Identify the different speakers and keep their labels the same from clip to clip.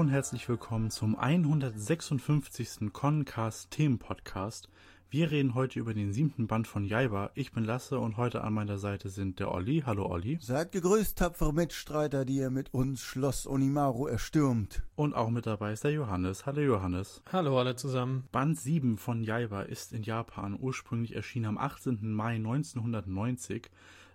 Speaker 1: Hallo und herzlich willkommen zum 156. Concast Themenpodcast. Wir reden heute über den siebten Band von Jaiba. Ich bin Lasse und heute an meiner Seite sind der Olli. Hallo Olli.
Speaker 2: Seid gegrüßt, tapfere Mitstreiter, die ihr mit uns Schloss Onimaru erstürmt.
Speaker 1: Und auch mit dabei ist der Johannes. Hallo Johannes.
Speaker 3: Hallo alle zusammen.
Speaker 1: Band 7 von Jaiba ist in Japan ursprünglich erschienen am 18. Mai 1990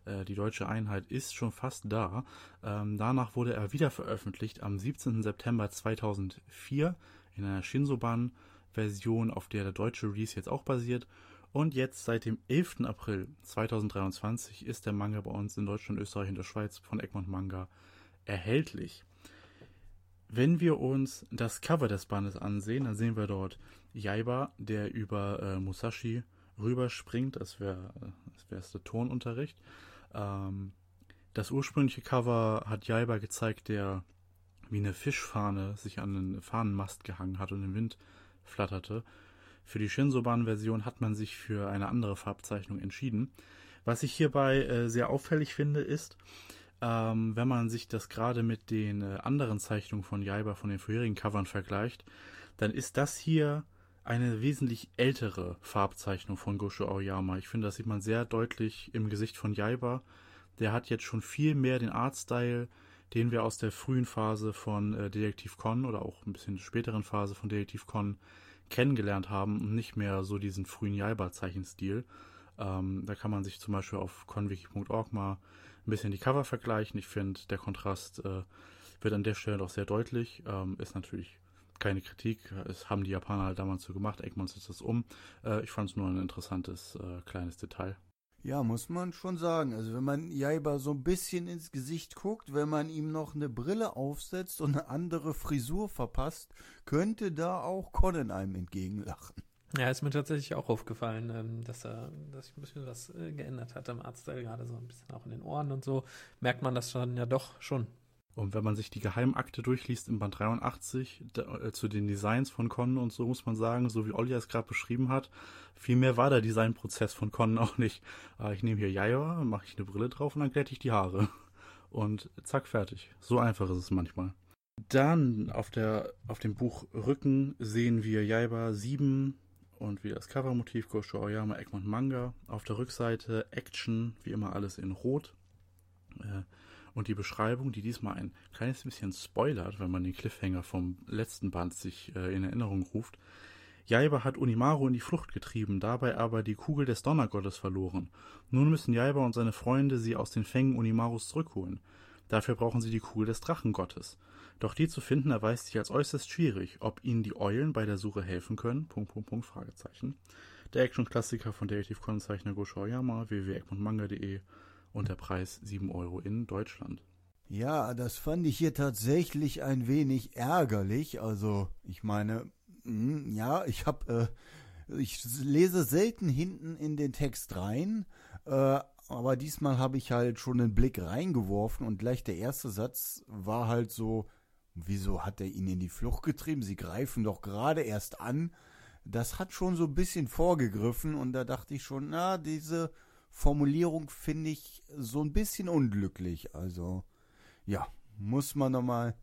Speaker 1: äh, die deutsche Einheit ist schon fast da. Ähm, danach wurde er wieder veröffentlicht am 17. September 2004 in einer Shinsoban-Version, auf der der deutsche Release jetzt auch basiert. Und jetzt seit dem 11. April 2023 ist der Manga bei uns in Deutschland, Österreich und der Schweiz von Egmont Manga erhältlich. Wenn wir uns das Cover des Bandes ansehen, dann sehen wir dort Jaiba, der über äh, Musashi rüberspringt. Das wäre das wär der Tonunterricht. Ähm, das ursprüngliche Cover hat Jaiba gezeigt, der wie eine Fischfahne sich an einen Fahnenmast gehangen hat und im Wind flatterte. Für die Shinsoban-Version hat man sich für eine andere Farbzeichnung entschieden. Was ich hierbei äh, sehr auffällig finde, ist, ähm, wenn man sich das gerade mit den äh, anderen Zeichnungen von Jaiba von den vorherigen Covern vergleicht, dann ist das hier eine wesentlich ältere Farbzeichnung von Gosho Aoyama. Ich finde, das sieht man sehr deutlich im Gesicht von Jaiba. Der hat jetzt schon viel mehr den Artstyle, den wir aus der frühen Phase von äh, Detektiv Con oder auch ein bisschen späteren Phase von Detektiv Con kennengelernt haben und nicht mehr so diesen frühen Jaiba-Zeichenstil. Ähm, da kann man sich zum Beispiel auf conwiki.org mal ein bisschen die Cover vergleichen. Ich finde, der Kontrast äh, wird an der Stelle doch sehr deutlich. Ähm, ist natürlich keine Kritik. Es haben die Japaner halt damals so gemacht. Egmont setzt das um. Äh, ich fand es nur ein interessantes äh, kleines Detail.
Speaker 2: Ja, muss man schon sagen. Also wenn man Jaiba so ein bisschen ins Gesicht guckt, wenn man ihm noch eine Brille aufsetzt und eine andere Frisur verpasst, könnte da auch Conan einem entgegenlachen.
Speaker 3: Ja, ist mir tatsächlich auch aufgefallen, ähm, dass er, dass sich ein bisschen was äh, geändert hat am Arztteil, gerade so ein bisschen auch in den Ohren und so. Merkt man das dann ja doch schon.
Speaker 1: Und wenn man sich die Geheimakte durchliest im Band 83 da, äh, zu den Designs von Con und so, muss man sagen, so wie Olli es gerade beschrieben hat, viel mehr war der Designprozess von Con auch nicht. Äh, ich nehme hier Jaja, mache ich eine Brille drauf und dann glätte ich die Haare. Und zack, fertig. So einfach ist es manchmal. Dann auf, der, auf dem Buch Rücken sehen wir Jaiba 7 und wie das Covermotiv Gosho Aoyama Egmont Manga. Auf der Rückseite Action, wie immer alles in Rot. Äh, und die Beschreibung, die diesmal ein kleines bisschen spoilert, wenn man den Cliffhanger vom letzten Band sich äh, in Erinnerung ruft. Jaiba hat Unimaru in die Flucht getrieben, dabei aber die Kugel des Donnergottes verloren. Nun müssen Jaiba und seine Freunde sie aus den Fängen Unimarus zurückholen. Dafür brauchen sie die Kugel des Drachengottes. Doch die zu finden erweist sich als äußerst schwierig. Ob ihnen die Eulen bei der Suche helfen können? Punkt, Punkt, Punkt, Fragezeichen. Der Action-Klassiker von Detective Con-Zeichner Gosho Oyama, www.egmontmanga.de und der Preis 7 Euro in Deutschland.
Speaker 2: Ja, das fand ich hier tatsächlich ein wenig ärgerlich. Also, ich meine, mh, hm, ja, ich habe, äh, ich lese selten hinten in den Text rein, äh, aber diesmal habe ich halt schon einen Blick reingeworfen und gleich der erste Satz war halt so, wieso hat er ihn in die Flucht getrieben? Sie greifen doch gerade erst an. Das hat schon so ein bisschen vorgegriffen und da dachte ich schon, na, diese Formulierung finde ich so ein bisschen unglücklich. Also, ja, muss man nochmal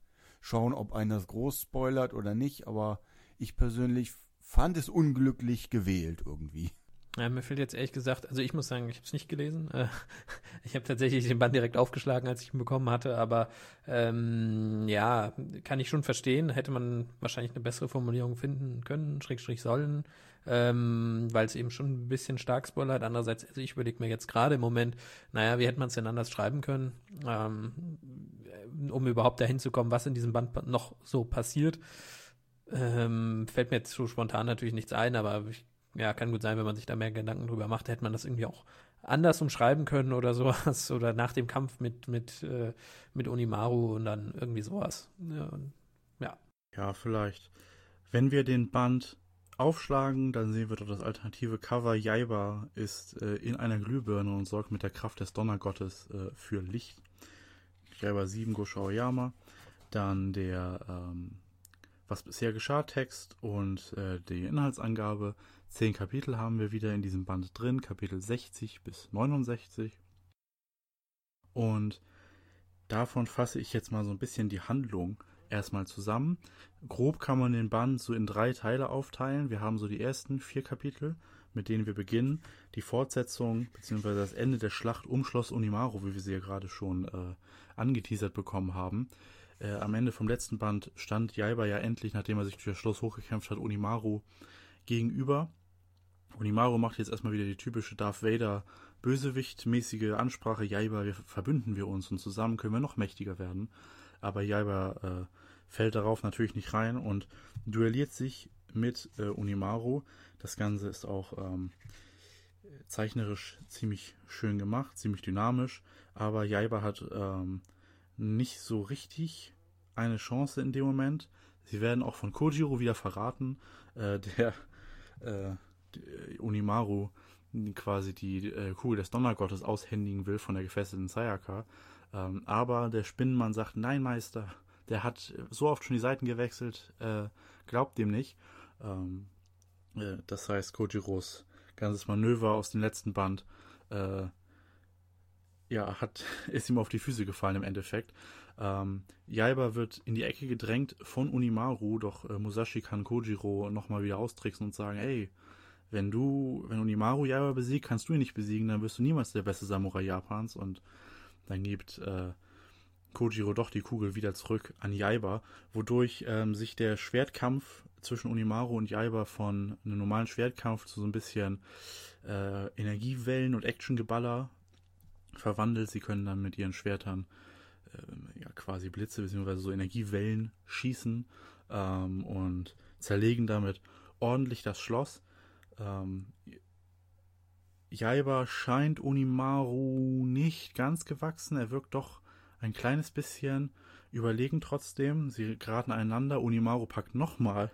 Speaker 2: schauen, ob einer das groß spoilert oder nicht. Aber ich persönlich fand es unglücklich gewählt irgendwie.
Speaker 3: Ja, mir fehlt jetzt ehrlich gesagt, also ich muss sagen, ich habe es nicht gelesen. Äh, ich habe tatsächlich den Band direkt aufgeschlagen, als ich ihn bekommen hatte, aber ähm, ja, kann ich schon verstehen. Hätte man wahrscheinlich eine bessere Formulierung finden können, Schrägstrich sollen, ähm, weil es eben schon ein bisschen stark spoilert. Andererseits, also ich überlege mir jetzt gerade im Moment, naja, wie hätte man es denn anders schreiben können, ähm, um überhaupt dahin zu kommen, was in diesem Band noch so passiert. Ähm, fällt mir jetzt so spontan natürlich nichts ein, aber ich ja, kann gut sein, wenn man sich da mehr Gedanken drüber macht, hätte man das irgendwie auch anders umschreiben können oder sowas. Oder nach dem Kampf mit, mit, äh, mit Onimaru und dann irgendwie sowas. Ja. ja,
Speaker 1: vielleicht. Wenn wir den Band aufschlagen, dann sehen wir dort das alternative Cover. Jaiba ist äh, in einer Glühbirne und sorgt mit der Kraft des Donnergottes äh, für Licht. Jaiba 7 Gosho Oyama. Dann der ähm, Was bisher geschah Text und äh, die Inhaltsangabe Zehn Kapitel haben wir wieder in diesem Band drin, Kapitel 60 bis 69. Und davon fasse ich jetzt mal so ein bisschen die Handlung erstmal zusammen. Grob kann man den Band so in drei Teile aufteilen. Wir haben so die ersten vier Kapitel, mit denen wir beginnen. Die Fortsetzung bzw. das Ende der Schlacht um Schloss Unimaru, wie wir sie ja gerade schon äh, angeteasert bekommen haben. Äh, am Ende vom letzten Band stand Jaiba ja endlich, nachdem er sich durch das Schloss hochgekämpft hat, Unimaru gegenüber. Unimaru macht jetzt erstmal wieder die typische Darth Vader Bösewicht-mäßige Ansprache. Jaiba, wir verbünden wir uns und zusammen können wir noch mächtiger werden. Aber Jaiba äh, fällt darauf natürlich nicht rein und duelliert sich mit äh, Unimaru. Das Ganze ist auch ähm, zeichnerisch ziemlich schön gemacht, ziemlich dynamisch, aber Jaiba hat ähm, nicht so richtig eine Chance in dem Moment. Sie werden auch von Kojiro wieder verraten, äh, der äh, Unimaru quasi die äh, Kugel des Donnergottes aushändigen will von der gefesselten Sayaka. Ähm, aber der Spinnenmann sagt, nein Meister, der hat so oft schon die Seiten gewechselt, äh, glaubt dem nicht. Ähm, äh, das heißt, Kojiros ganzes Manöver aus dem letzten Band äh, ja, hat, ist ihm auf die Füße gefallen im Endeffekt. Ähm, Jaiba wird in die Ecke gedrängt von Unimaru, doch äh, Musashi kann Kojiro nochmal wieder austricksen und sagen, ey, wenn du, wenn Unimaru Jaiba besiegt, kannst du ihn nicht besiegen, dann wirst du niemals der beste Samurai Japans und dann gibt äh, Kojiro doch die Kugel wieder zurück an Jaiba, wodurch ähm, sich der Schwertkampf zwischen Unimaru und Jaiba von einem normalen Schwertkampf zu so ein bisschen äh, Energiewellen und Actiongeballer verwandelt. Sie können dann mit ihren Schwertern äh, ja quasi Blitze bzw. so Energiewellen schießen ähm, und zerlegen damit ordentlich das Schloss. Ähm, Jaiba scheint Unimaru nicht ganz gewachsen. Er wirkt doch ein kleines bisschen überlegen trotzdem. Sie geraten einander. Unimaru packt nochmal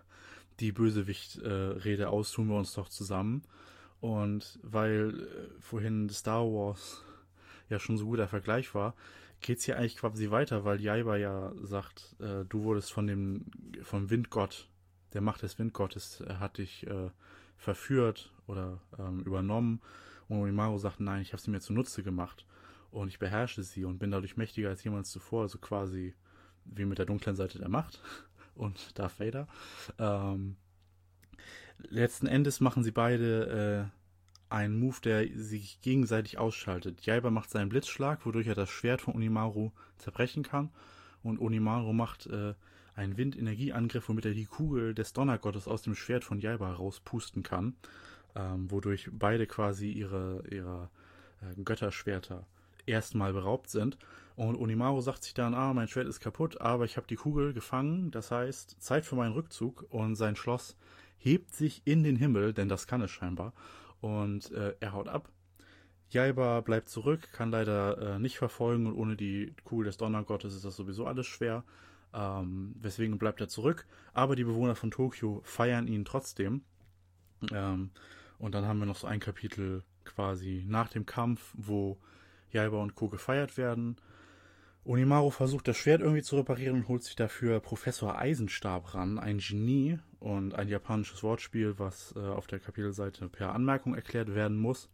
Speaker 1: die Bösewicht-Rede äh, aus, tun wir uns doch zusammen. Und weil äh, vorhin Star Wars ja schon so gut der Vergleich war, geht's hier eigentlich quasi weiter, weil Jaiba ja sagt, äh, du wurdest von dem vom Windgott, der Macht des Windgottes, er hat dich äh, verführt oder ähm, übernommen. Und Unimaru sagt, nein, ich habe sie mir zunutze gemacht und ich beherrsche sie und bin dadurch mächtiger als jemals zuvor, also quasi wie mit der dunklen Seite der Macht und Darth Vader. Ähm, letzten Endes machen sie beide äh, einen Move, der sich gegenseitig ausschaltet. Jaiba macht seinen Blitzschlag, wodurch er das Schwert von Unimaru zerbrechen kann. Und Unimaru macht äh, einen Windenergieangriff, womit er die Kugel des Donnergottes aus dem Schwert von Jaiba rauspusten kann. Ähm, wodurch beide quasi ihre, ihrer äh, Götterschwerter erstmal beraubt sind. Und Onimaru sagt sich dann, ah, mein Schwert ist kaputt, aber ich habe die Kugel gefangen, das heißt, Zeit für meinen Rückzug. Und sein Schloss hebt sich in den Himmel, denn das kann es scheinbar. Und äh, er haut ab. Jaiba bleibt zurück, kann leider äh, nicht verfolgen und ohne die Kugel des Donnergottes ist das sowieso alles schwer. Ähm, weswegen bleibt er zurück. Aber die Bewohner von Tokio feiern ihn trotzdem. Ähm, und dann haben wir noch so ein Kapitel quasi nach dem Kampf, wo Jaiba und Co. gefeiert werden. Onimaru versucht das Schwert irgendwie zu reparieren und holt sich dafür Professor Eisenstab ran, ein Genie und ein japanisches Wortspiel, was äh, auf der Kapitelseite per Anmerkung erklärt werden muss,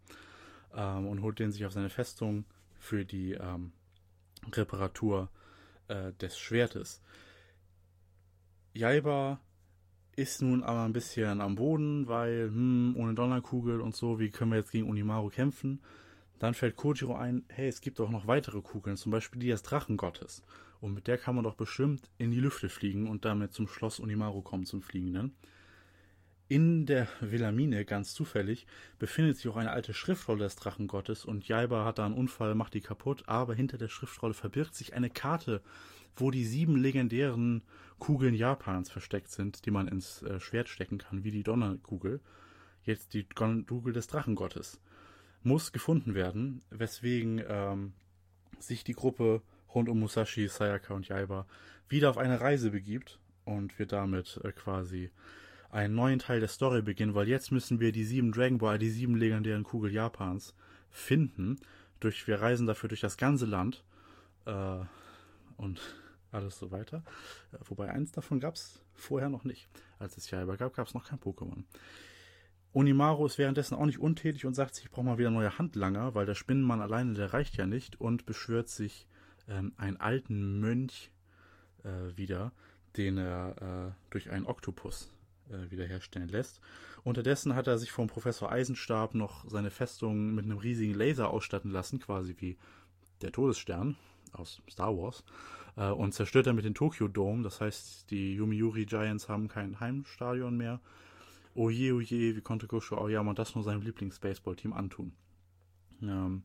Speaker 1: ähm, und holt den sich auf seine Festung für die ähm, Reparatur äh, des Schwertes. Jaiba ist nun aber ein bisschen am Boden, weil hm, ohne Donnerkugel und so, wie können wir jetzt gegen Onimaru kämpfen? Dann fällt Kojiro ein, hey, es gibt auch noch weitere Kugeln, zum Beispiel die des Drachengottes. Und mit der kann man doch bestimmt in die Lüfte fliegen und damit zum Schloss Unimaru kommen, zum Fliegenden. In der Villamine, ganz zufällig, befindet sich auch eine alte Schriftrolle des Drachengottes und Jaiba hat da einen Unfall, macht die kaputt, aber hinter der Schriftrolle verbirgt sich eine Karte, wo die sieben legendären Kugeln Japans versteckt sind, die man ins äh, Schwert stecken kann, wie die Donnerkugel. Jetzt die Kugel des Drachengottes muss gefunden werden, weswegen ähm, sich die Gruppe rund um Musashi, Sayaka und Yaiba wieder auf eine Reise begibt und wir damit äh, quasi einen neuen Teil der Story beginnen, weil jetzt müssen wir die sieben Dragon Ball, die sieben legendären Kugel Japans finden. Durch, wir reisen dafür durch das ganze Land äh, und alles so weiter. Äh, wobei eins davon gab es vorher noch nicht. Als es Yaiba gab, gab es noch kein Pokémon. Onimaru ist währenddessen auch nicht untätig und sagt sich, ich brauche mal wieder neue Handlanger, weil der Spinnenmann alleine, der reicht ja nicht und beschwört sich ähm, einen alten Mönch äh, wieder, den er äh, durch einen Oktopus äh, wiederherstellen lässt. Unterdessen hat er sich vom Professor Eisenstab noch seine Festung mit einem riesigen Laser ausstatten lassen, quasi wie der Todesstern aus Star Wars, äh, und zerstört damit den Tokyo Dome. Das heißt, die Yomiuri Giants haben kein Heimstadion mehr. Oje, oje, wie konnte Gosho Aoyama das nur seinem Lieblings-Baseball-Team antun? Ähm,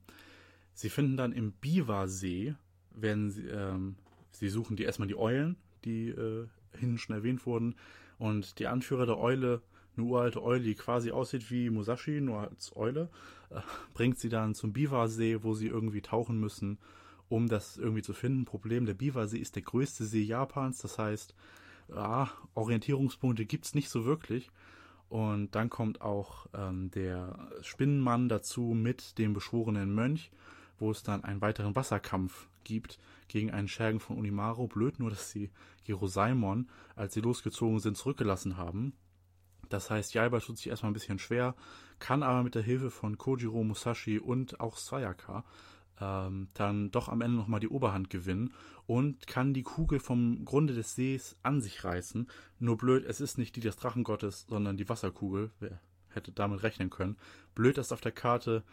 Speaker 1: sie finden dann im Biwa-See, werden sie, ähm, sie suchen die erstmal die Eulen, die äh, hinten schon erwähnt wurden, und die Anführer der Eule, eine uralte Eule, die quasi aussieht wie Musashi, nur als Eule, äh, bringt sie dann zum Biwa-See, wo sie irgendwie tauchen müssen, um das irgendwie zu finden. Problem, der Biwa-See ist der größte See Japans, das heißt, ah, Orientierungspunkte gibt's nicht so wirklich. Und dann kommt auch ähm, der Spinnenmann dazu mit dem beschworenen Mönch, wo es dann einen weiteren Wasserkampf gibt gegen einen Schergen von Unimaru. Blöd nur, dass sie Gerosaimon, als sie losgezogen sind, zurückgelassen haben. Das heißt, Jaiba tut sich erstmal ein bisschen schwer, kann aber mit der Hilfe von Kojiro Musashi und auch Sayaka ähm, dann doch am Ende nochmal die Oberhand gewinnen und kann die Kugel vom Grunde des Sees an sich reißen. Nur blöd, es ist nicht die des Drachengottes, sondern die Wasserkugel. Wer hätte damit rechnen können? Blöd, dass auf der Karte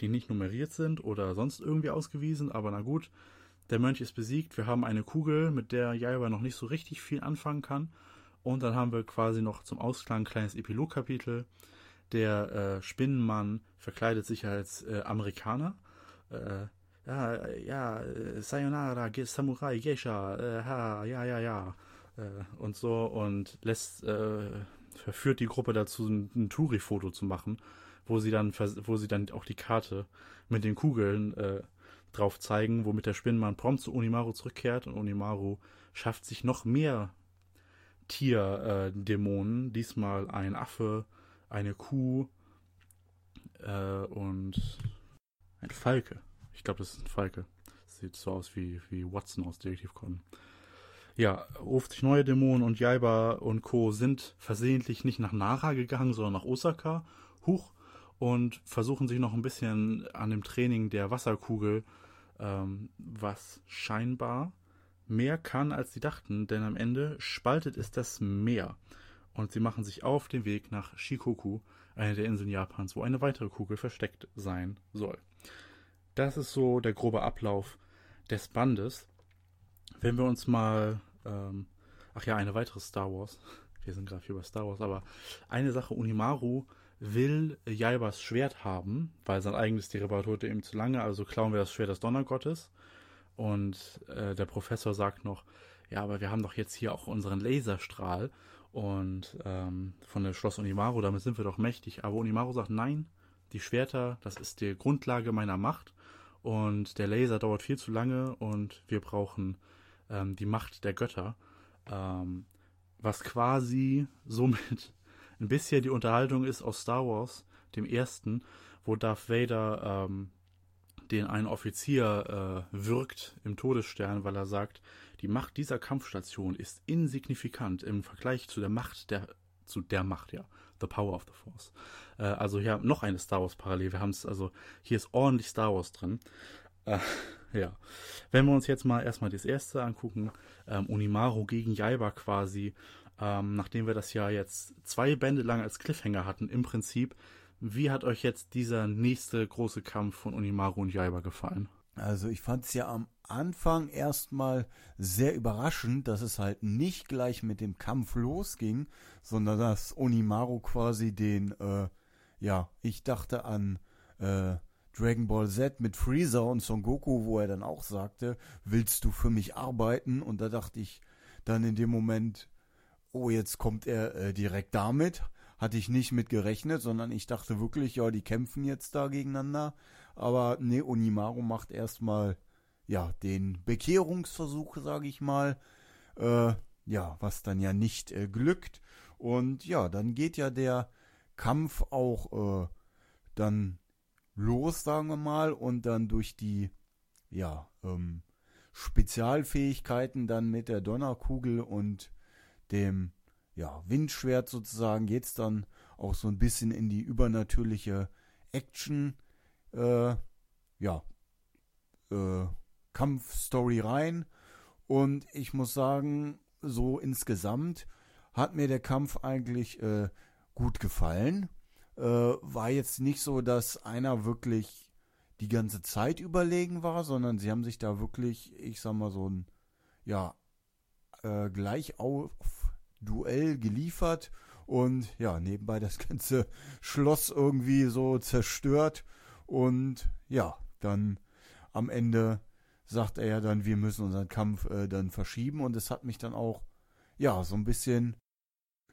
Speaker 1: die nicht nummeriert sind oder sonst irgendwie ausgewiesen, aber na gut. Der Mönch ist besiegt, wir haben eine Kugel, mit der Jaiba noch nicht so richtig viel anfangen kann. Und dann haben wir quasi noch zum Ausklang ein kleines Epilogkapitel. Der äh, Spinnenmann verkleidet sich als äh, Amerikaner. Äh, ja, ja, äh, Sayonara, Samurai, Geisha, äh, ha, ja, ja, ja, äh, und so und lässt, äh, verführt die Gruppe dazu, ein, ein Touri-Foto zu machen, wo sie dann, wo sie dann auch die Karte mit den Kugeln äh, drauf zeigen, womit der Spinnenmann prompt zu Unimaru zurückkehrt und Unimaru schafft sich noch mehr Tierdämonen, diesmal ein Affe, eine Kuh äh, und ein Falke. Ich glaube, das ist ein Falke. Sieht so aus wie, wie Watson aus Detective Conan. Ja, ruft sich neue Dämonen und Jaiba und Co. sind versehentlich nicht nach Nara gegangen, sondern nach Osaka. Huch. Und versuchen sich noch ein bisschen an dem Training der Wasserkugel, ähm, was scheinbar mehr kann, als sie dachten, denn am Ende spaltet es das Meer. Und sie machen sich auf den Weg nach Shikoku, eine der Inseln Japans, wo eine weitere Kugel versteckt sein soll. Das ist so der grobe Ablauf des Bandes. Wenn wir uns mal, ähm, ach ja, eine weitere Star Wars. Wir sind gerade hier bei Star Wars, aber eine Sache, Unimaru will Jaibas Schwert haben, weil sein eigenes Derivat wurde ihm zu lange, also klauen wir das Schwert des Donnergottes. Und äh, der Professor sagt noch, ja, aber wir haben doch jetzt hier auch unseren Laserstrahl und ähm, von der Schloss Unimaru, damit sind wir doch mächtig. Aber Unimaru sagt, nein, die Schwerter, das ist die Grundlage meiner Macht und der Laser dauert viel zu lange und wir brauchen ähm, die Macht der Götter, ähm, was quasi somit ein bisschen die Unterhaltung ist aus Star Wars, dem ersten, wo Darth Vader ähm, den einen Offizier äh, wirkt im Todesstern, weil er sagt, die Macht dieser Kampfstation ist insignifikant im Vergleich zu der Macht der zu der Macht, ja, The Power of the Force. Äh, also hier noch eine Star Wars Parallel. Wir haben es, also hier ist ordentlich Star Wars drin. Äh, ja. Wenn wir uns jetzt mal erstmal das erste angucken, ähm, Unimaru gegen Jaiba quasi, ähm, nachdem wir das ja jetzt zwei Bände lang als Cliffhanger hatten, im Prinzip, wie hat euch jetzt dieser nächste große Kampf von Unimaru und Jaiba gefallen?
Speaker 2: Also ich fand es ja am Anfang erstmal sehr überraschend, dass es halt nicht gleich mit dem Kampf losging, sondern dass Onimaru quasi den, äh, ja, ich dachte an äh, Dragon Ball Z mit Freezer und Son Goku, wo er dann auch sagte, willst du für mich arbeiten? Und da dachte ich dann in dem Moment, oh, jetzt kommt er äh, direkt damit. Hatte ich nicht mit gerechnet, sondern ich dachte wirklich, ja, die kämpfen jetzt da gegeneinander. Aber nee, Onimaru macht erstmal ja den Bekehrungsversuch, sage ich mal. Äh, ja, was dann ja nicht äh, glückt. Und ja, dann geht ja der Kampf auch äh, dann los, sagen wir mal, und dann durch die ja ähm, Spezialfähigkeiten dann mit der Donnerkugel und dem ja, Windschwert sozusagen geht's dann auch so ein bisschen in die übernatürliche Action äh, ja, äh, Kampfstory rein. Und ich muss sagen, so insgesamt hat mir der Kampf eigentlich äh, gut gefallen. Äh, war jetzt nicht so, dass einer wirklich die ganze Zeit überlegen war, sondern sie haben sich da wirklich, ich sag mal, so ein, ja, äh, gleich auf Duell geliefert und ja, nebenbei das ganze Schloss irgendwie so zerstört und ja, dann am Ende sagt er ja dann, wir müssen unseren Kampf äh, dann verschieben und es hat mich dann auch ja so ein bisschen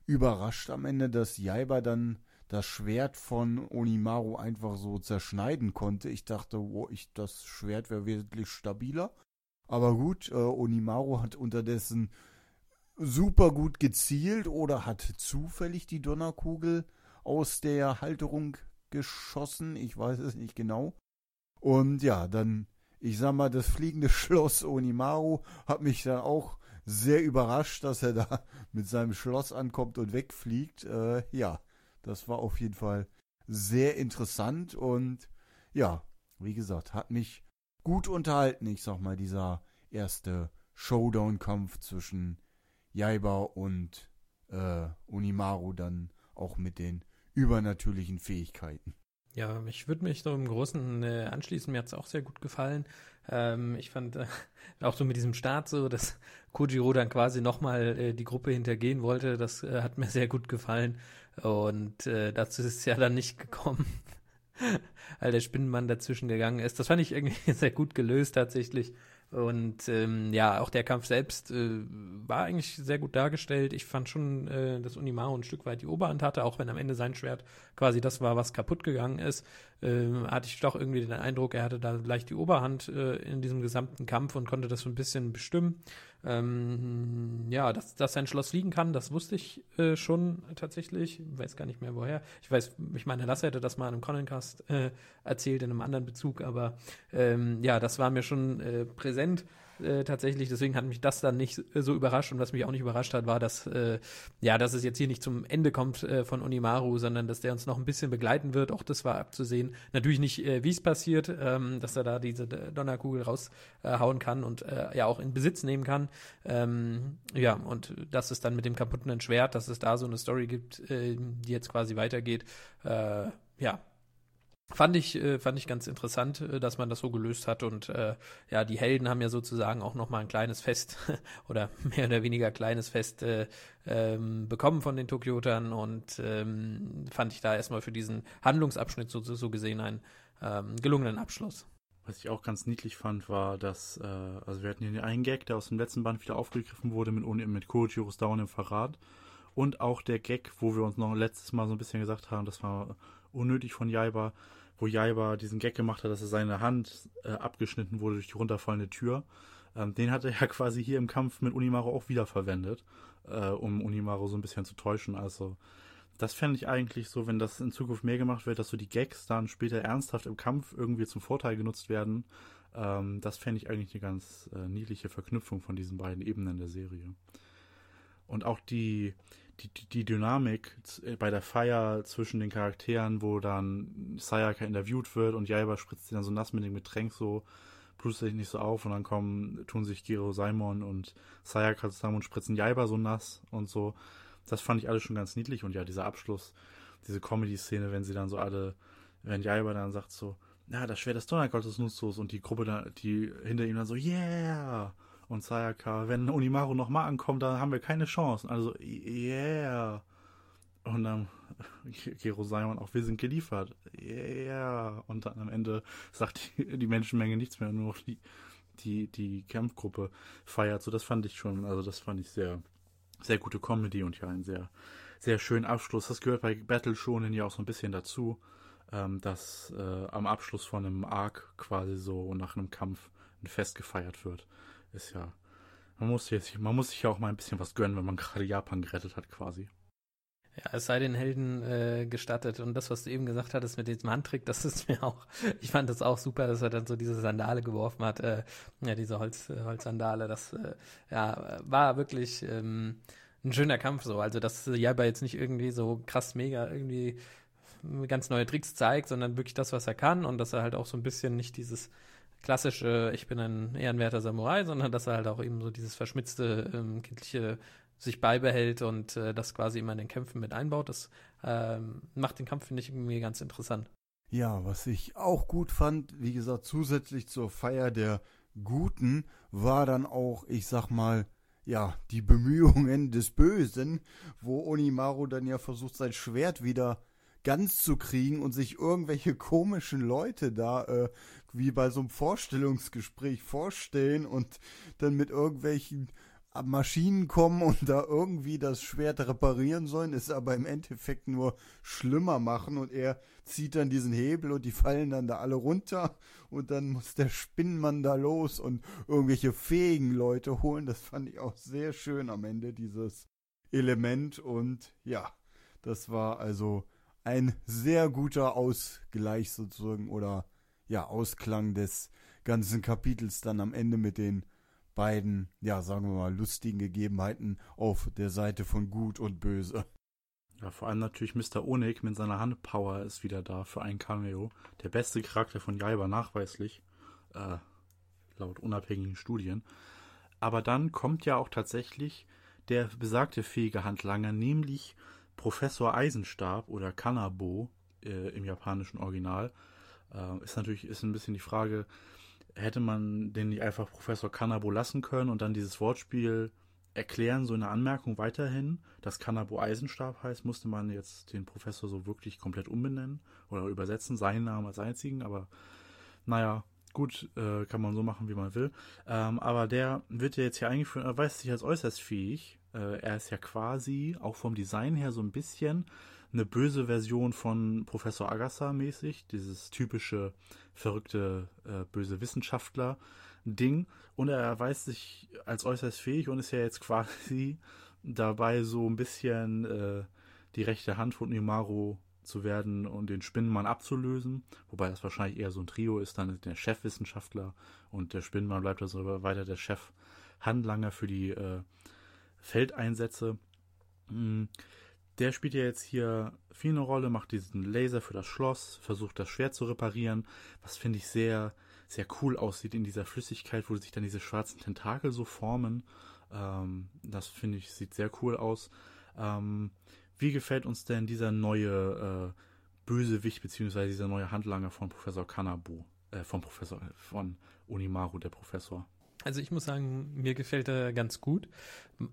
Speaker 2: überrascht am Ende, dass Jaiba dann das Schwert von Onimaru einfach so zerschneiden konnte. Ich dachte, oh, ich, das Schwert wäre wesentlich stabiler. Aber gut, äh, Onimaru hat unterdessen super gut gezielt oder hat zufällig die Donnerkugel aus der Halterung geschossen. Ich weiß es nicht genau. Und ja, dann, ich sag mal, das fliegende Schloss Onimaru hat mich dann auch sehr überrascht, dass er da mit seinem Schloss ankommt und wegfliegt. Äh, ja, das war auf jeden Fall sehr interessant und ja, wie gesagt, hat mich gut unterhalten. Ich sag mal, dieser erste Showdown-Kampf zwischen Jaiba und äh, Unimaru dann auch mit den übernatürlichen Fähigkeiten.
Speaker 3: Ja, ich würde mich so im Großen äh, anschließen. Mir hat es auch sehr gut gefallen. Ähm, ich fand äh, auch so mit diesem Start so, dass Kojiro dann quasi nochmal äh, die Gruppe hintergehen wollte. Das äh, hat mir sehr gut gefallen. Und äh, dazu ist es ja dann nicht gekommen, weil der Spinnenmann dazwischen gegangen ist. Das fand ich irgendwie sehr gut gelöst tatsächlich. Und ähm, ja, auch der Kampf selbst äh, war eigentlich sehr gut dargestellt. Ich fand schon, äh, dass Unimaru ein Stück weit die Oberhand hatte, auch wenn am Ende sein Schwert quasi das war, was kaputt gegangen ist. Äh, hatte ich doch irgendwie den Eindruck, er hatte da leicht die Oberhand äh, in diesem gesamten Kampf und konnte das so ein bisschen bestimmen. Ähm, ja, dass, dass sein Schloss fliegen kann, das wusste ich äh, schon tatsächlich. Ich weiß gar nicht mehr woher. Ich weiß, ich meine, Lasse hätte das mal in einem Connencast äh, erzählt, in einem anderen Bezug, aber ähm, ja, das war mir schon äh, präsent äh, tatsächlich. Deswegen hat mich das dann nicht so überrascht. Und was mich auch nicht überrascht hat, war, dass, äh, ja, dass es jetzt hier nicht zum Ende kommt äh, von Onimaru, sondern dass der uns noch ein bisschen begleiten wird. Auch das war abzusehen. Natürlich nicht, äh, wie es passiert, ähm, dass er da diese Donnerkugel raushauen kann und äh, ja auch in Besitz nehmen kann. Ähm, ja, und dass es dann mit dem kaputten Schwert, dass es da so eine Story gibt, äh, die jetzt quasi weitergeht. Ja, Fand ich, äh, fand ich ganz interessant, äh, dass man das so gelöst hat. Und äh, ja, die Helden haben ja sozusagen auch nochmal ein kleines Fest oder mehr oder weniger kleines Fest äh, ähm, bekommen von den Tokyotern und ähm, fand ich da erstmal für diesen Handlungsabschnitt so, so gesehen einen ähm, gelungenen Abschluss.
Speaker 1: Was ich auch ganz niedlich fand, war, dass, äh, also wir hatten hier einen Gag, der aus dem letzten Band wieder aufgegriffen wurde mit, mit Kojiros Down im Verrat. Und auch der Gag, wo wir uns noch letztes Mal so ein bisschen gesagt haben, das war unnötig von Jaiba, wo Jaiba diesen Gag gemacht hat, dass er seine Hand äh, abgeschnitten wurde durch die runterfallende Tür. Ähm, den hat er ja quasi hier im Kampf mit Unimaru auch wieder verwendet, äh, um Unimaru so ein bisschen zu täuschen. Also das fände ich eigentlich so, wenn das in Zukunft mehr gemacht wird, dass so die Gags dann später ernsthaft im Kampf irgendwie zum Vorteil genutzt werden. Ähm, das fände ich eigentlich eine ganz äh, niedliche Verknüpfung von diesen beiden Ebenen der Serie. Und auch die, die, die Dynamik äh, bei der Feier zwischen den Charakteren, wo dann Sayaka interviewt wird und Jaiba spritzt sie dann so nass mit dem Getränk so, blutet sich nicht so auf und dann kommen, tun sich Giro Simon und Sayaka zusammen und spritzen Jaiba so nass und so. Das fand ich alles schon ganz niedlich und ja, dieser Abschluss, diese Comedy-Szene, wenn sie dann so alle, wenn Jaiba dann sagt so, ja, das Schwert des Donnergottes nutzlos und die Gruppe da, die hinter ihm dann so, yeah! Und Sayaka, wenn Unimaru nochmal ankommt, dann haben wir keine Chance. Also, yeah. Und dann Gero Simon auch, wir sind geliefert. Yeah. Und dann am Ende sagt die, die Menschenmenge nichts mehr, nur noch die, die, die Kampfgruppe feiert. So, das fand ich schon, also das fand ich sehr, sehr gute Comedy und ja, ein sehr, sehr schönen Abschluss. Das gehört bei Battle Shonen ja auch so ein bisschen dazu, ähm, dass äh, am Abschluss von einem Arc quasi so nach einem Kampf ein Fest gefeiert wird ist ja. Man muss, jetzt, man muss sich ja auch mal ein bisschen was gönnen, wenn man gerade Japan gerettet hat, quasi.
Speaker 3: Ja, es sei den Helden äh, gestattet. Und das, was du eben gesagt hattest mit diesem Handtrick, das ist mir auch, ich fand das auch super, dass er dann so diese Sandale geworfen hat, äh, ja, diese Holz, Holzsandale, das, äh, ja, war wirklich ähm, ein schöner Kampf so. Also, dass Jaiba jetzt nicht irgendwie so krass mega irgendwie ganz neue Tricks zeigt, sondern wirklich das, was er kann und dass er halt auch so ein bisschen nicht dieses klassische, ich bin ein ehrenwerter Samurai, sondern dass er halt auch eben so dieses verschmitzte, ähm, kindliche sich beibehält und äh, das quasi immer in den Kämpfen mit einbaut. Das ähm, macht den Kampf, finde ich, irgendwie ganz interessant.
Speaker 2: Ja, was ich auch gut fand, wie gesagt, zusätzlich zur Feier der Guten war dann auch, ich sag mal, ja, die Bemühungen des Bösen, wo Onimaru dann ja versucht, sein Schwert wieder ganz zu kriegen und sich irgendwelche komischen Leute da äh, wie bei so einem Vorstellungsgespräch vorstellen und dann mit irgendwelchen Maschinen kommen und da irgendwie das Schwert reparieren sollen, es aber im Endeffekt nur schlimmer machen und er zieht dann diesen Hebel und die fallen dann da alle runter und dann muss der Spinnmann da los und irgendwelche fähigen Leute holen. Das fand ich auch sehr schön am Ende, dieses Element und ja, das war also ein sehr guter Ausgleich sozusagen oder ja, Ausklang des ganzen Kapitels dann am Ende mit den beiden, ja, sagen wir mal, lustigen Gegebenheiten auf der Seite von Gut und Böse.
Speaker 1: Ja, vor allem natürlich Mr. Onik mit seiner Handpower ist wieder da für ein Cameo. Der beste Charakter von Jaiba nachweislich, äh, laut unabhängigen Studien. Aber dann kommt ja auch tatsächlich der besagte fähige Handlanger, nämlich Professor Eisenstab oder Kanabo äh, im japanischen Original. Äh, ist natürlich ist ein bisschen die Frage, hätte man den nicht einfach Professor Kanabo lassen können und dann dieses Wortspiel erklären, so eine Anmerkung weiterhin, dass Kanabo Eisenstab heißt, musste man jetzt den Professor so wirklich komplett umbenennen oder übersetzen, seinen Namen als einzigen, aber naja, gut, äh, kann man so machen, wie man will. Ähm, aber der wird ja jetzt hier eingeführt, er weiß sich als äußerst fähig. Äh, er ist ja quasi, auch vom Design her, so ein bisschen eine böse Version von Professor Agassa mäßig, dieses typische verrückte äh, böse Wissenschaftler Ding und er erweist sich als äußerst fähig und ist ja jetzt quasi dabei so ein bisschen äh, die rechte Hand von Nimaru zu werden und den Spinnenmann abzulösen, wobei das wahrscheinlich eher so ein Trio ist, dann der Chefwissenschaftler und der Spinnenmann bleibt also weiter der Chef-Handlanger für die äh, Feldeinsätze. Mhm der spielt ja jetzt hier viel eine Rolle, macht diesen Laser für das Schloss, versucht das Schwert zu reparieren, was finde ich sehr, sehr cool aussieht in dieser Flüssigkeit, wo sich dann diese schwarzen Tentakel so formen. Ähm, das finde ich, sieht sehr cool aus. Ähm, wie gefällt uns denn dieser neue äh, Bösewicht, beziehungsweise dieser neue Handlanger von Professor Kanabu, äh, von Professor, von Unimaru, der Professor?
Speaker 3: Also ich muss sagen, mir gefällt er ganz gut.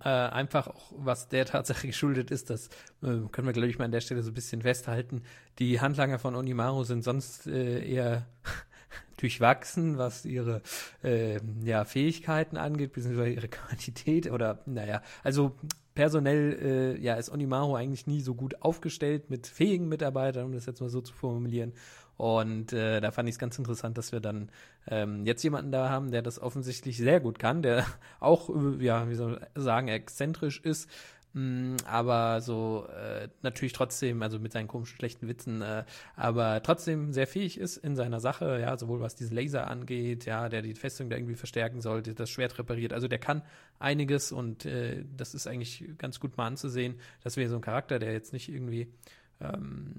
Speaker 3: Äh, einfach auch, was der Tatsache geschuldet ist, das äh, können wir, glaube ich, mal an der Stelle so ein bisschen festhalten. Die Handlanger von Onimaru sind sonst äh, eher durchwachsen, was ihre äh, ja, Fähigkeiten angeht, beziehungsweise ihre Quantität oder naja, also personell äh, ja, ist Onimaru eigentlich nie so gut aufgestellt mit fähigen Mitarbeitern, um das jetzt mal so zu formulieren. Und äh, da fand ich es ganz interessant, dass wir dann ähm, jetzt jemanden da haben, der das offensichtlich sehr gut kann, der auch, äh, ja, wie soll man sagen, exzentrisch ist, mm, aber so äh, natürlich trotzdem, also mit seinen komischen, schlechten Witzen, äh, aber trotzdem sehr fähig ist in seiner Sache, ja, sowohl was diesen Laser angeht, ja, der die Festung da irgendwie verstärken sollte, das Schwert repariert. Also der kann einiges und äh, das ist eigentlich ganz gut mal anzusehen, dass wir so einen Charakter, der jetzt nicht irgendwie ähm,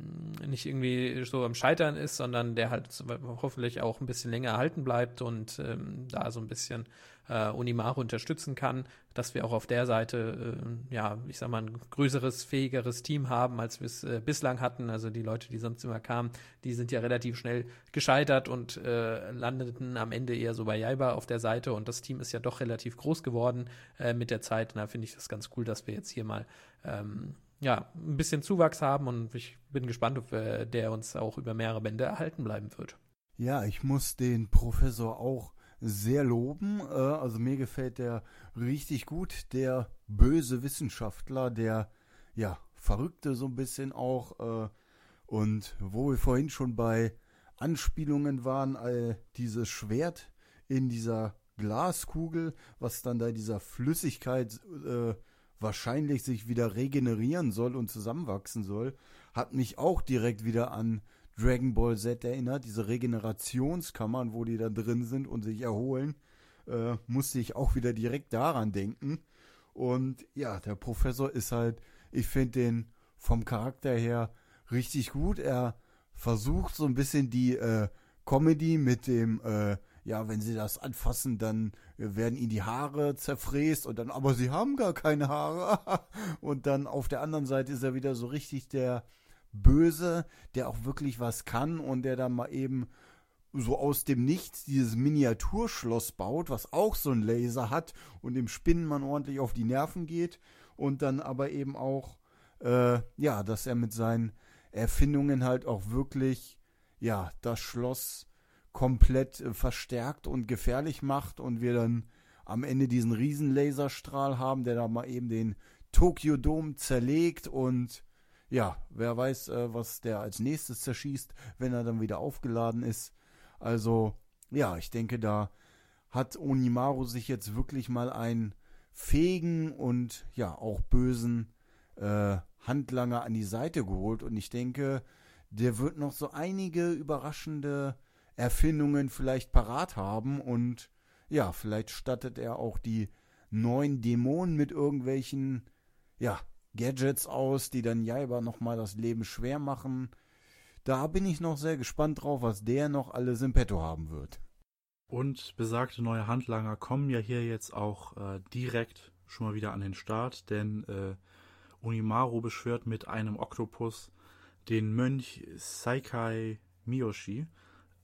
Speaker 3: nicht irgendwie so am Scheitern ist, sondern der halt hoffentlich auch ein bisschen länger erhalten bleibt und ähm, da so ein bisschen äh, Unimaru unterstützen kann, dass wir auch auf der Seite, äh, ja, ich sag mal, ein größeres, fähigeres Team haben, als wir es äh, bislang hatten. Also die Leute, die sonst immer kamen, die sind ja relativ schnell gescheitert und äh, landeten am Ende eher so bei Jaiba auf der Seite und das Team ist ja doch relativ groß geworden äh, mit der Zeit. Und da finde ich das ganz cool, dass wir jetzt hier mal ähm, ja, ein bisschen Zuwachs haben und ich bin gespannt, ob äh, der uns auch über mehrere Bände erhalten bleiben wird.
Speaker 2: Ja, ich muss den Professor auch sehr loben. Äh, also mir gefällt der richtig gut. Der böse Wissenschaftler, der ja verrückte so ein bisschen auch. Äh, und wo wir vorhin schon bei Anspielungen waren, äh, dieses Schwert in dieser Glaskugel, was dann da dieser Flüssigkeit äh, wahrscheinlich sich wieder regenerieren soll und zusammenwachsen soll, hat mich auch direkt wieder an Dragon Ball Z erinnert, diese Regenerationskammern, wo die da drin sind und sich erholen, äh, musste ich auch wieder direkt daran denken. Und ja, der Professor ist halt, ich finde den vom Charakter her richtig gut. Er versucht so ein bisschen die äh, Comedy mit dem, äh, ja, wenn sie das anfassen, dann werden ihnen die Haare zerfräst und dann, aber sie haben gar keine Haare. und dann auf der anderen Seite ist er wieder so richtig der Böse, der auch wirklich was kann und der dann mal eben so aus dem Nichts dieses Miniaturschloss baut, was auch so ein Laser hat und dem Spinnenmann ordentlich auf die Nerven geht und dann aber eben auch, äh, ja, dass er mit seinen Erfindungen halt auch wirklich, ja, das Schloss komplett äh, verstärkt und gefährlich macht und wir dann am Ende diesen riesen Laserstrahl haben, der da mal eben den Tokyo Dome zerlegt und ja, wer weiß, äh, was der als nächstes zerschießt, wenn er dann wieder aufgeladen ist. Also, ja, ich denke, da hat Onimaru sich jetzt wirklich mal einen fähigen und ja auch bösen äh, Handlanger an die Seite geholt und ich denke, der wird noch so einige überraschende Erfindungen vielleicht parat haben und ja, vielleicht stattet er auch die neuen Dämonen mit irgendwelchen ja, Gadgets aus, die dann Jaiba nochmal das Leben schwer machen. Da bin ich noch sehr gespannt drauf, was der noch alles im Petto haben wird.
Speaker 1: Und besagte neue Handlanger kommen ja hier jetzt auch äh, direkt schon mal wieder an den Start, denn äh, Unimaru beschwört mit einem Oktopus den Mönch Saikai Miyoshi,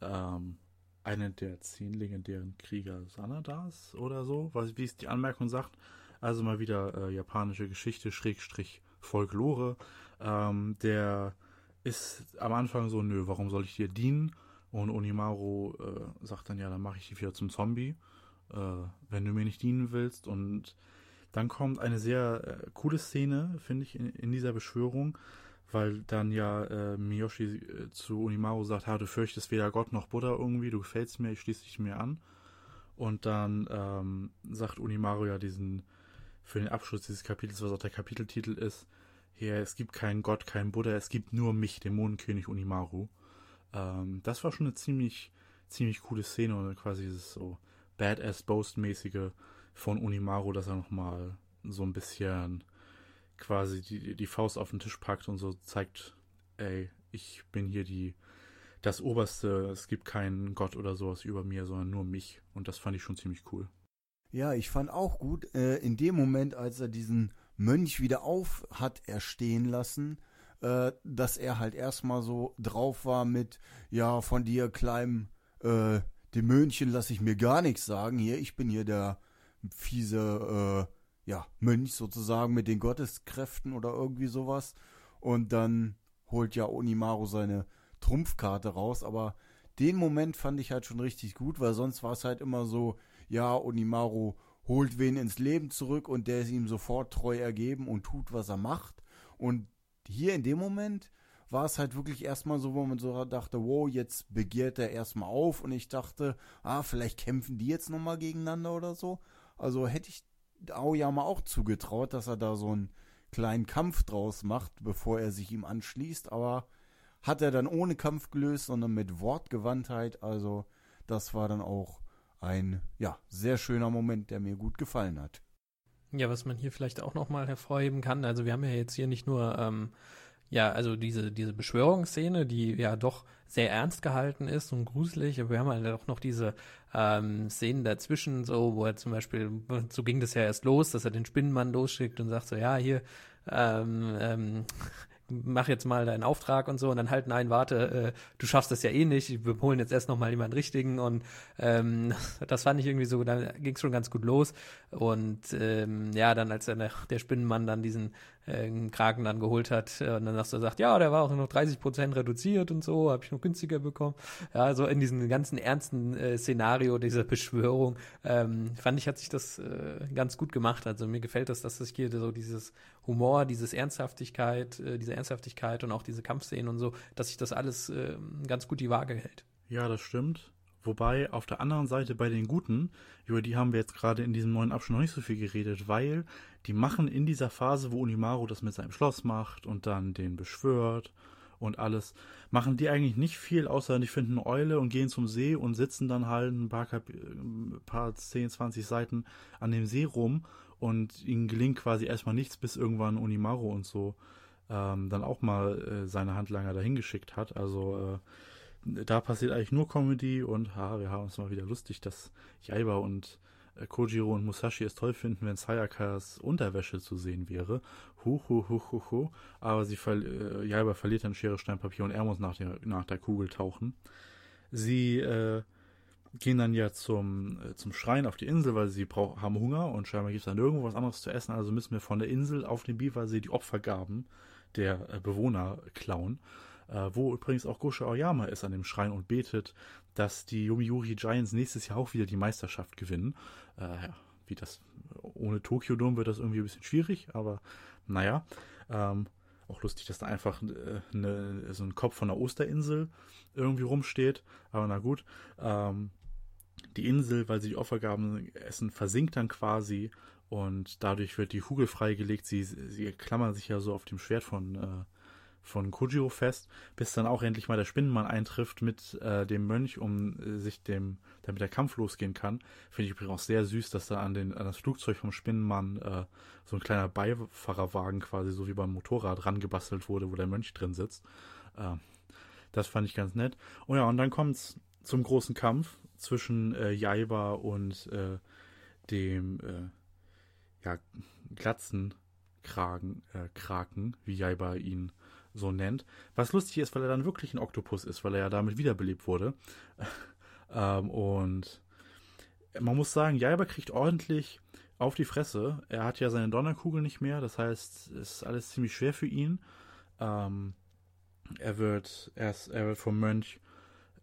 Speaker 1: ähm, einen der zehn legendären Krieger Sanadas oder so, wie es die Anmerkung sagt. Also mal wieder äh, japanische Geschichte, Schrägstrich Folklore. Ähm, der ist am Anfang so, nö, warum soll ich dir dienen? Und Onimaru äh, sagt dann, ja, dann mache ich dich wieder zum Zombie, äh, wenn du mir nicht dienen willst. Und dann kommt eine sehr äh, coole Szene, finde ich, in, in, dieser Beschwörung, weil dann ja äh, Miyoshi äh, zu Onimaru sagt, ha, du fürchtest weder Gott noch Buddha irgendwie, du gefällst mir, ich schließe dich mir an. Und dann ähm, sagt Unimaru ja diesen, für den Abschluss dieses Kapitels, was auch der Kapiteltitel ist, hier, es gibt keinen Gott, keinen Buddha, es gibt nur mich, Dämonenkönig Unimaru. Ähm, das war schon eine ziemlich, ziemlich coole Szene und quasi dieses so Badass-Boast-mäßige von Unimaru, dass er nochmal so ein bisschen quasi die, die Faust auf den Tisch packt und so zeigt, ey, ich bin hier die, das Oberste, es gibt keinen Gott oder sowas über mir, sondern nur mich. Und das fand ich schon ziemlich cool.
Speaker 2: Ja, ich fand auch gut, äh, in dem Moment, als er diesen Mönch wieder auf hat erstehen lassen, äh, dass er halt erstmal so drauf war mit, ja, von dir kleinem, äh, dem Mönchen lasse ich mir gar nichts sagen. Hier, ich bin hier der fiese, äh, ja, Mönch sozusagen mit den Gotteskräften oder irgendwie sowas. Und dann holt ja Onimaru seine Trumpfkarte raus, aber den Moment fand ich halt schon richtig gut, weil sonst war es halt immer so, ja, Onimaru holt wen ins Leben zurück und der ist ihm sofort treu ergeben und tut, was er macht. Und hier in dem Moment war es halt wirklich erstmal so, wo man so dachte, wow, jetzt begehrt er erstmal auf und ich dachte, ah, vielleicht kämpfen die jetzt nochmal gegeneinander oder so. Also hätte ich Aoyama auch zugetraut, dass er da so einen kleinen Kampf draus macht, bevor er sich ihm anschließt, aber hat er dann ohne Kampf gelöst, sondern mit Wortgewandtheit, also das war dann auch ein, ja, sehr schöner Moment, der mir gut gefallen hat.
Speaker 3: Ja, was man hier vielleicht auch nochmal hervorheben kann, also wir haben ja jetzt hier nicht nur, ähm, ja, also diese, diese Beschwörungsszene, die ja doch sehr ernst gehalten ist und gruselig, aber wir haben halt auch noch diese ähm, Szenen dazwischen, so, wo er zum Beispiel, so ging das ja erst los, dass er den Spinnenmann losschickt und sagt so, ja, hier, ähm, ähm, mach jetzt mal deinen Auftrag und so und dann halt, nein, warte, äh, du schaffst das ja eh nicht, wir holen jetzt erst nochmal jemanden richtigen und ähm, das fand ich irgendwie so, dann ging es schon ganz gut los. Und ähm, ja, dann als der, der Spinnenmann dann diesen äh, Kragen dann geholt hat äh, und dann hast du gesagt, ja, der war auch noch 30 Prozent reduziert und so, habe ich noch günstiger bekommen. Ja, so in diesem ganzen ernsten äh, Szenario dieser Beschwörung ähm, fand ich, hat sich das äh, ganz gut gemacht. Also mir gefällt das, dass sich hier so dieses Humor, dieses Ernsthaftigkeit, äh, diese Ernsthaftigkeit und auch diese Kampfszenen und so, dass sich das alles äh, ganz gut die Waage hält.
Speaker 1: Ja, das stimmt. Wobei auf der anderen Seite bei den Guten, über die haben wir jetzt gerade in diesem neuen Abschnitt noch nicht so viel geredet, weil die machen in dieser Phase, wo Unimaru das mit seinem Schloss macht und dann den beschwört und alles, machen die eigentlich nicht viel, außer die finden eine Eule und gehen zum See und sitzen dann halt ein paar, Kap paar 10, 20 Seiten an dem See rum und ihnen gelingt quasi erstmal nichts, bis irgendwann Unimaru und so ähm, dann auch mal äh, seine Handlanger dahin geschickt hat. Also äh, da passiert eigentlich nur Comedy und ha, wir haben es mal wieder lustig, dass Jaiba und Kojiro und Musashi es toll finden, wenn Sayakas Unterwäsche zu sehen wäre. Hu, hu, hu, hu, hu. Aber sie ver äh, Jaiba verliert dann Schere, Stein, Papier und er muss nach der, nach der Kugel tauchen. Sie äh, gehen dann ja zum, äh, zum Schrein auf die Insel, weil sie brauch, haben Hunger und scheinbar gibt es dann nirgendwo was anderes zu essen. Also müssen wir von der Insel auf den Biwasee die Opfergaben der äh, Bewohner klauen. Äh, wo übrigens auch Gosha Aoyama ist an dem Schrein und betet, dass die Yomiuri Giants nächstes Jahr auch wieder die Meisterschaft gewinnen. Äh, ja, wie das ohne Tokyo Dome wird das irgendwie ein bisschen schwierig, aber naja. Ähm, auch lustig, dass da einfach äh, ne, so ein Kopf von der Osterinsel irgendwie rumsteht. Aber na gut. Ähm, die Insel, weil sie die Opfergaben essen, versinkt dann quasi und dadurch wird die Kugel freigelegt. Sie, sie klammern sich ja so auf dem Schwert von äh, von Kojiro fest, bis dann auch endlich mal der Spinnenmann eintrifft mit äh, dem Mönch, um äh, sich dem, damit der Kampf losgehen kann. Finde ich übrigens auch sehr süß, dass da an, den, an das Flugzeug vom Spinnenmann äh, so ein kleiner Beifahrerwagen quasi so wie beim Motorrad rangebastelt wurde, wo der Mönch drin sitzt. Äh, das fand ich ganz nett. Oh ja, und dann kommt es zum großen Kampf zwischen äh, Jaiba und äh, dem äh, ja, Glatzenkragen, äh, Kraken, wie Jaiba ihn so nennt. Was lustig ist, weil er dann wirklich ein Oktopus ist, weil er ja damit wiederbelebt wurde. ähm, und man muss sagen, Jaiba kriegt ordentlich auf die Fresse. Er hat ja seine Donnerkugel nicht mehr, das heißt, es ist alles ziemlich schwer für ihn. Ähm, er wird erst, er wird vom Mönch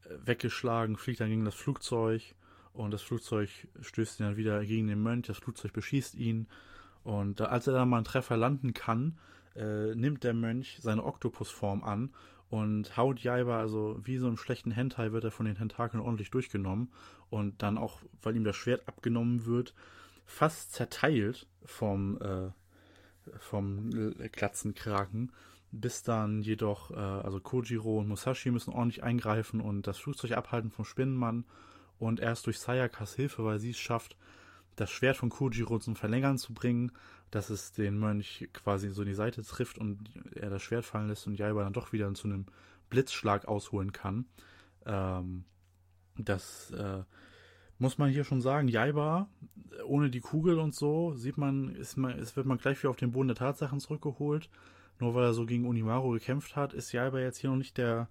Speaker 1: äh, weggeschlagen, fliegt dann gegen das Flugzeug und das Flugzeug stößt ihn dann wieder gegen den Mönch, das Flugzeug beschießt ihn und als er dann mal einen Treffer landen kann, äh, nimmt der Mönch seine Oktopusform an und haut Jaiba, also wie so einem schlechten Hentai wird er von den Tentakeln ordentlich durchgenommen und dann auch, weil ihm das Schwert abgenommen wird, fast zerteilt vom, äh, vom Klatzenkraken, bis dann jedoch, äh, also Kojiro und Musashi müssen ordentlich eingreifen und das Flugzeug abhalten vom Spinnenmann und erst durch Sayakas Hilfe, weil sie es schafft, das Schwert von Kojiro zum Verlängern zu bringen, dass es den Mönch quasi so in die Seite trifft und er das Schwert fallen lässt und Jaiba dann doch wieder zu einem Blitzschlag ausholen kann. Ähm, das äh, muss man hier schon sagen. Jaiba, ohne die Kugel und so, sieht man, ist man, es wird man gleich wieder auf den Boden der Tatsachen zurückgeholt. Nur weil er so gegen Unimaru gekämpft hat, ist Jaiba jetzt hier noch nicht der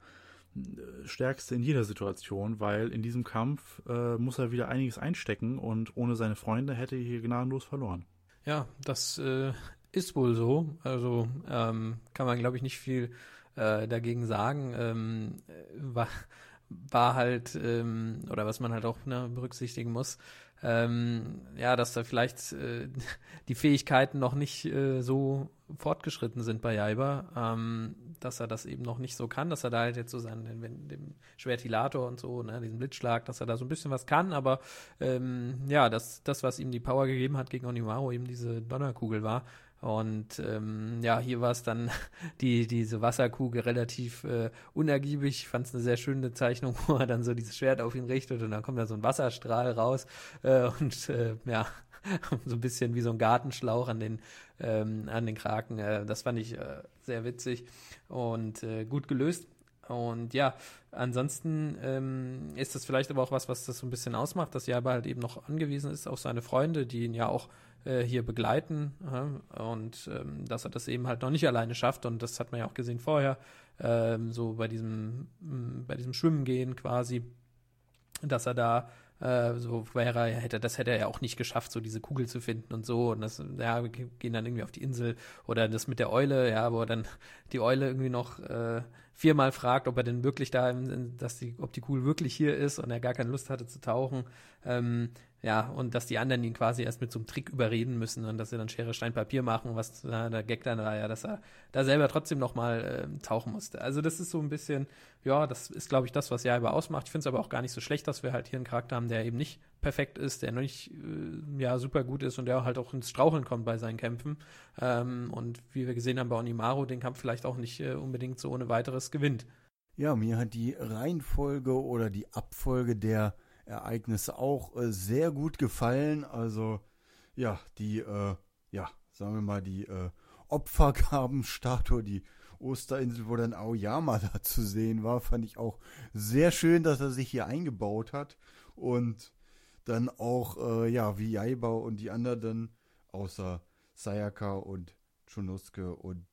Speaker 1: äh, stärkste in jeder Situation, weil in diesem Kampf äh, muss er wieder einiges einstecken und ohne seine Freunde hätte er hier gnadenlos verloren.
Speaker 3: Ja, das äh, ist wohl so. Also ähm, kann man, glaube ich, nicht viel äh, dagegen sagen. Ähm, war, war halt, ähm, oder was man halt auch ne, berücksichtigen muss, ähm, ja, dass da vielleicht äh, die Fähigkeiten noch nicht äh, so fortgeschritten sind bei Jaiba, ähm, dass er das eben noch nicht so kann, dass er da halt jetzt so seinen, den, dem Schwertilator und so, ne, diesen Blitzschlag, dass er da so ein bisschen was kann, aber ähm, ja, das, das, was ihm die Power gegeben hat gegen Onimaru, eben diese Donnerkugel war, und ähm, ja, hier war es dann die, diese Wasserkugel relativ äh, unergiebig. Ich fand es eine sehr schöne Zeichnung, wo er dann so dieses Schwert auf ihn richtet und dann kommt da so ein Wasserstrahl raus äh, und äh, ja, so ein bisschen wie so ein Gartenschlauch an den, ähm, an den Kraken. Äh, das fand ich äh, sehr witzig und äh, gut gelöst. Und ja, ansonsten ähm, ist das vielleicht aber auch was, was das so ein bisschen ausmacht, dass Jaba halt eben noch angewiesen ist auf seine Freunde, die ihn ja auch äh, hier begleiten und ähm, dass er das eben halt noch nicht alleine schafft und das hat man ja auch gesehen vorher, ähm, so bei diesem, bei diesem Schwimmen gehen quasi, dass er da äh, so wäre hätte, das hätte er ja auch nicht geschafft, so diese Kugel zu finden und so. Und das, ja, gehen dann irgendwie auf die Insel oder das mit der Eule, ja, wo dann die Eule irgendwie noch äh, viermal fragt, ob er denn wirklich da, dass die, ob die Kugel wirklich hier ist und er gar keine Lust hatte zu tauchen. Ähm, ja, und dass die anderen ihn quasi erst mit so einem Trick überreden müssen und dass sie dann Schere, Stein, Papier machen, was na, der Gag dann war ja, dass er da selber trotzdem nochmal äh, tauchen musste. Also das ist so ein bisschen, ja, das ist, glaube ich, das, was Jaiba ausmacht. Ich finde es aber auch gar nicht so schlecht, dass wir halt hier einen Charakter haben, der eben nicht perfekt ist, der noch nicht, äh, ja, super gut ist und der halt auch ins Straucheln kommt bei seinen Kämpfen. Ähm, und wie wir gesehen haben bei Onimaru, den Kampf vielleicht auch nicht äh, unbedingt so ohne weiteres gewinnt.
Speaker 2: Ja, mir hat die Reihenfolge oder die Abfolge der Ereignisse auch äh, sehr gut gefallen. Also ja, die, äh, ja, sagen wir mal, die äh, Opfergabenstatue, die Osterinsel, wo dann Aoyama da zu sehen war, fand ich auch sehr schön, dass er sich hier eingebaut hat und dann auch, äh, ja, wie Jaiba und die anderen außer Sayaka und Chunosuke und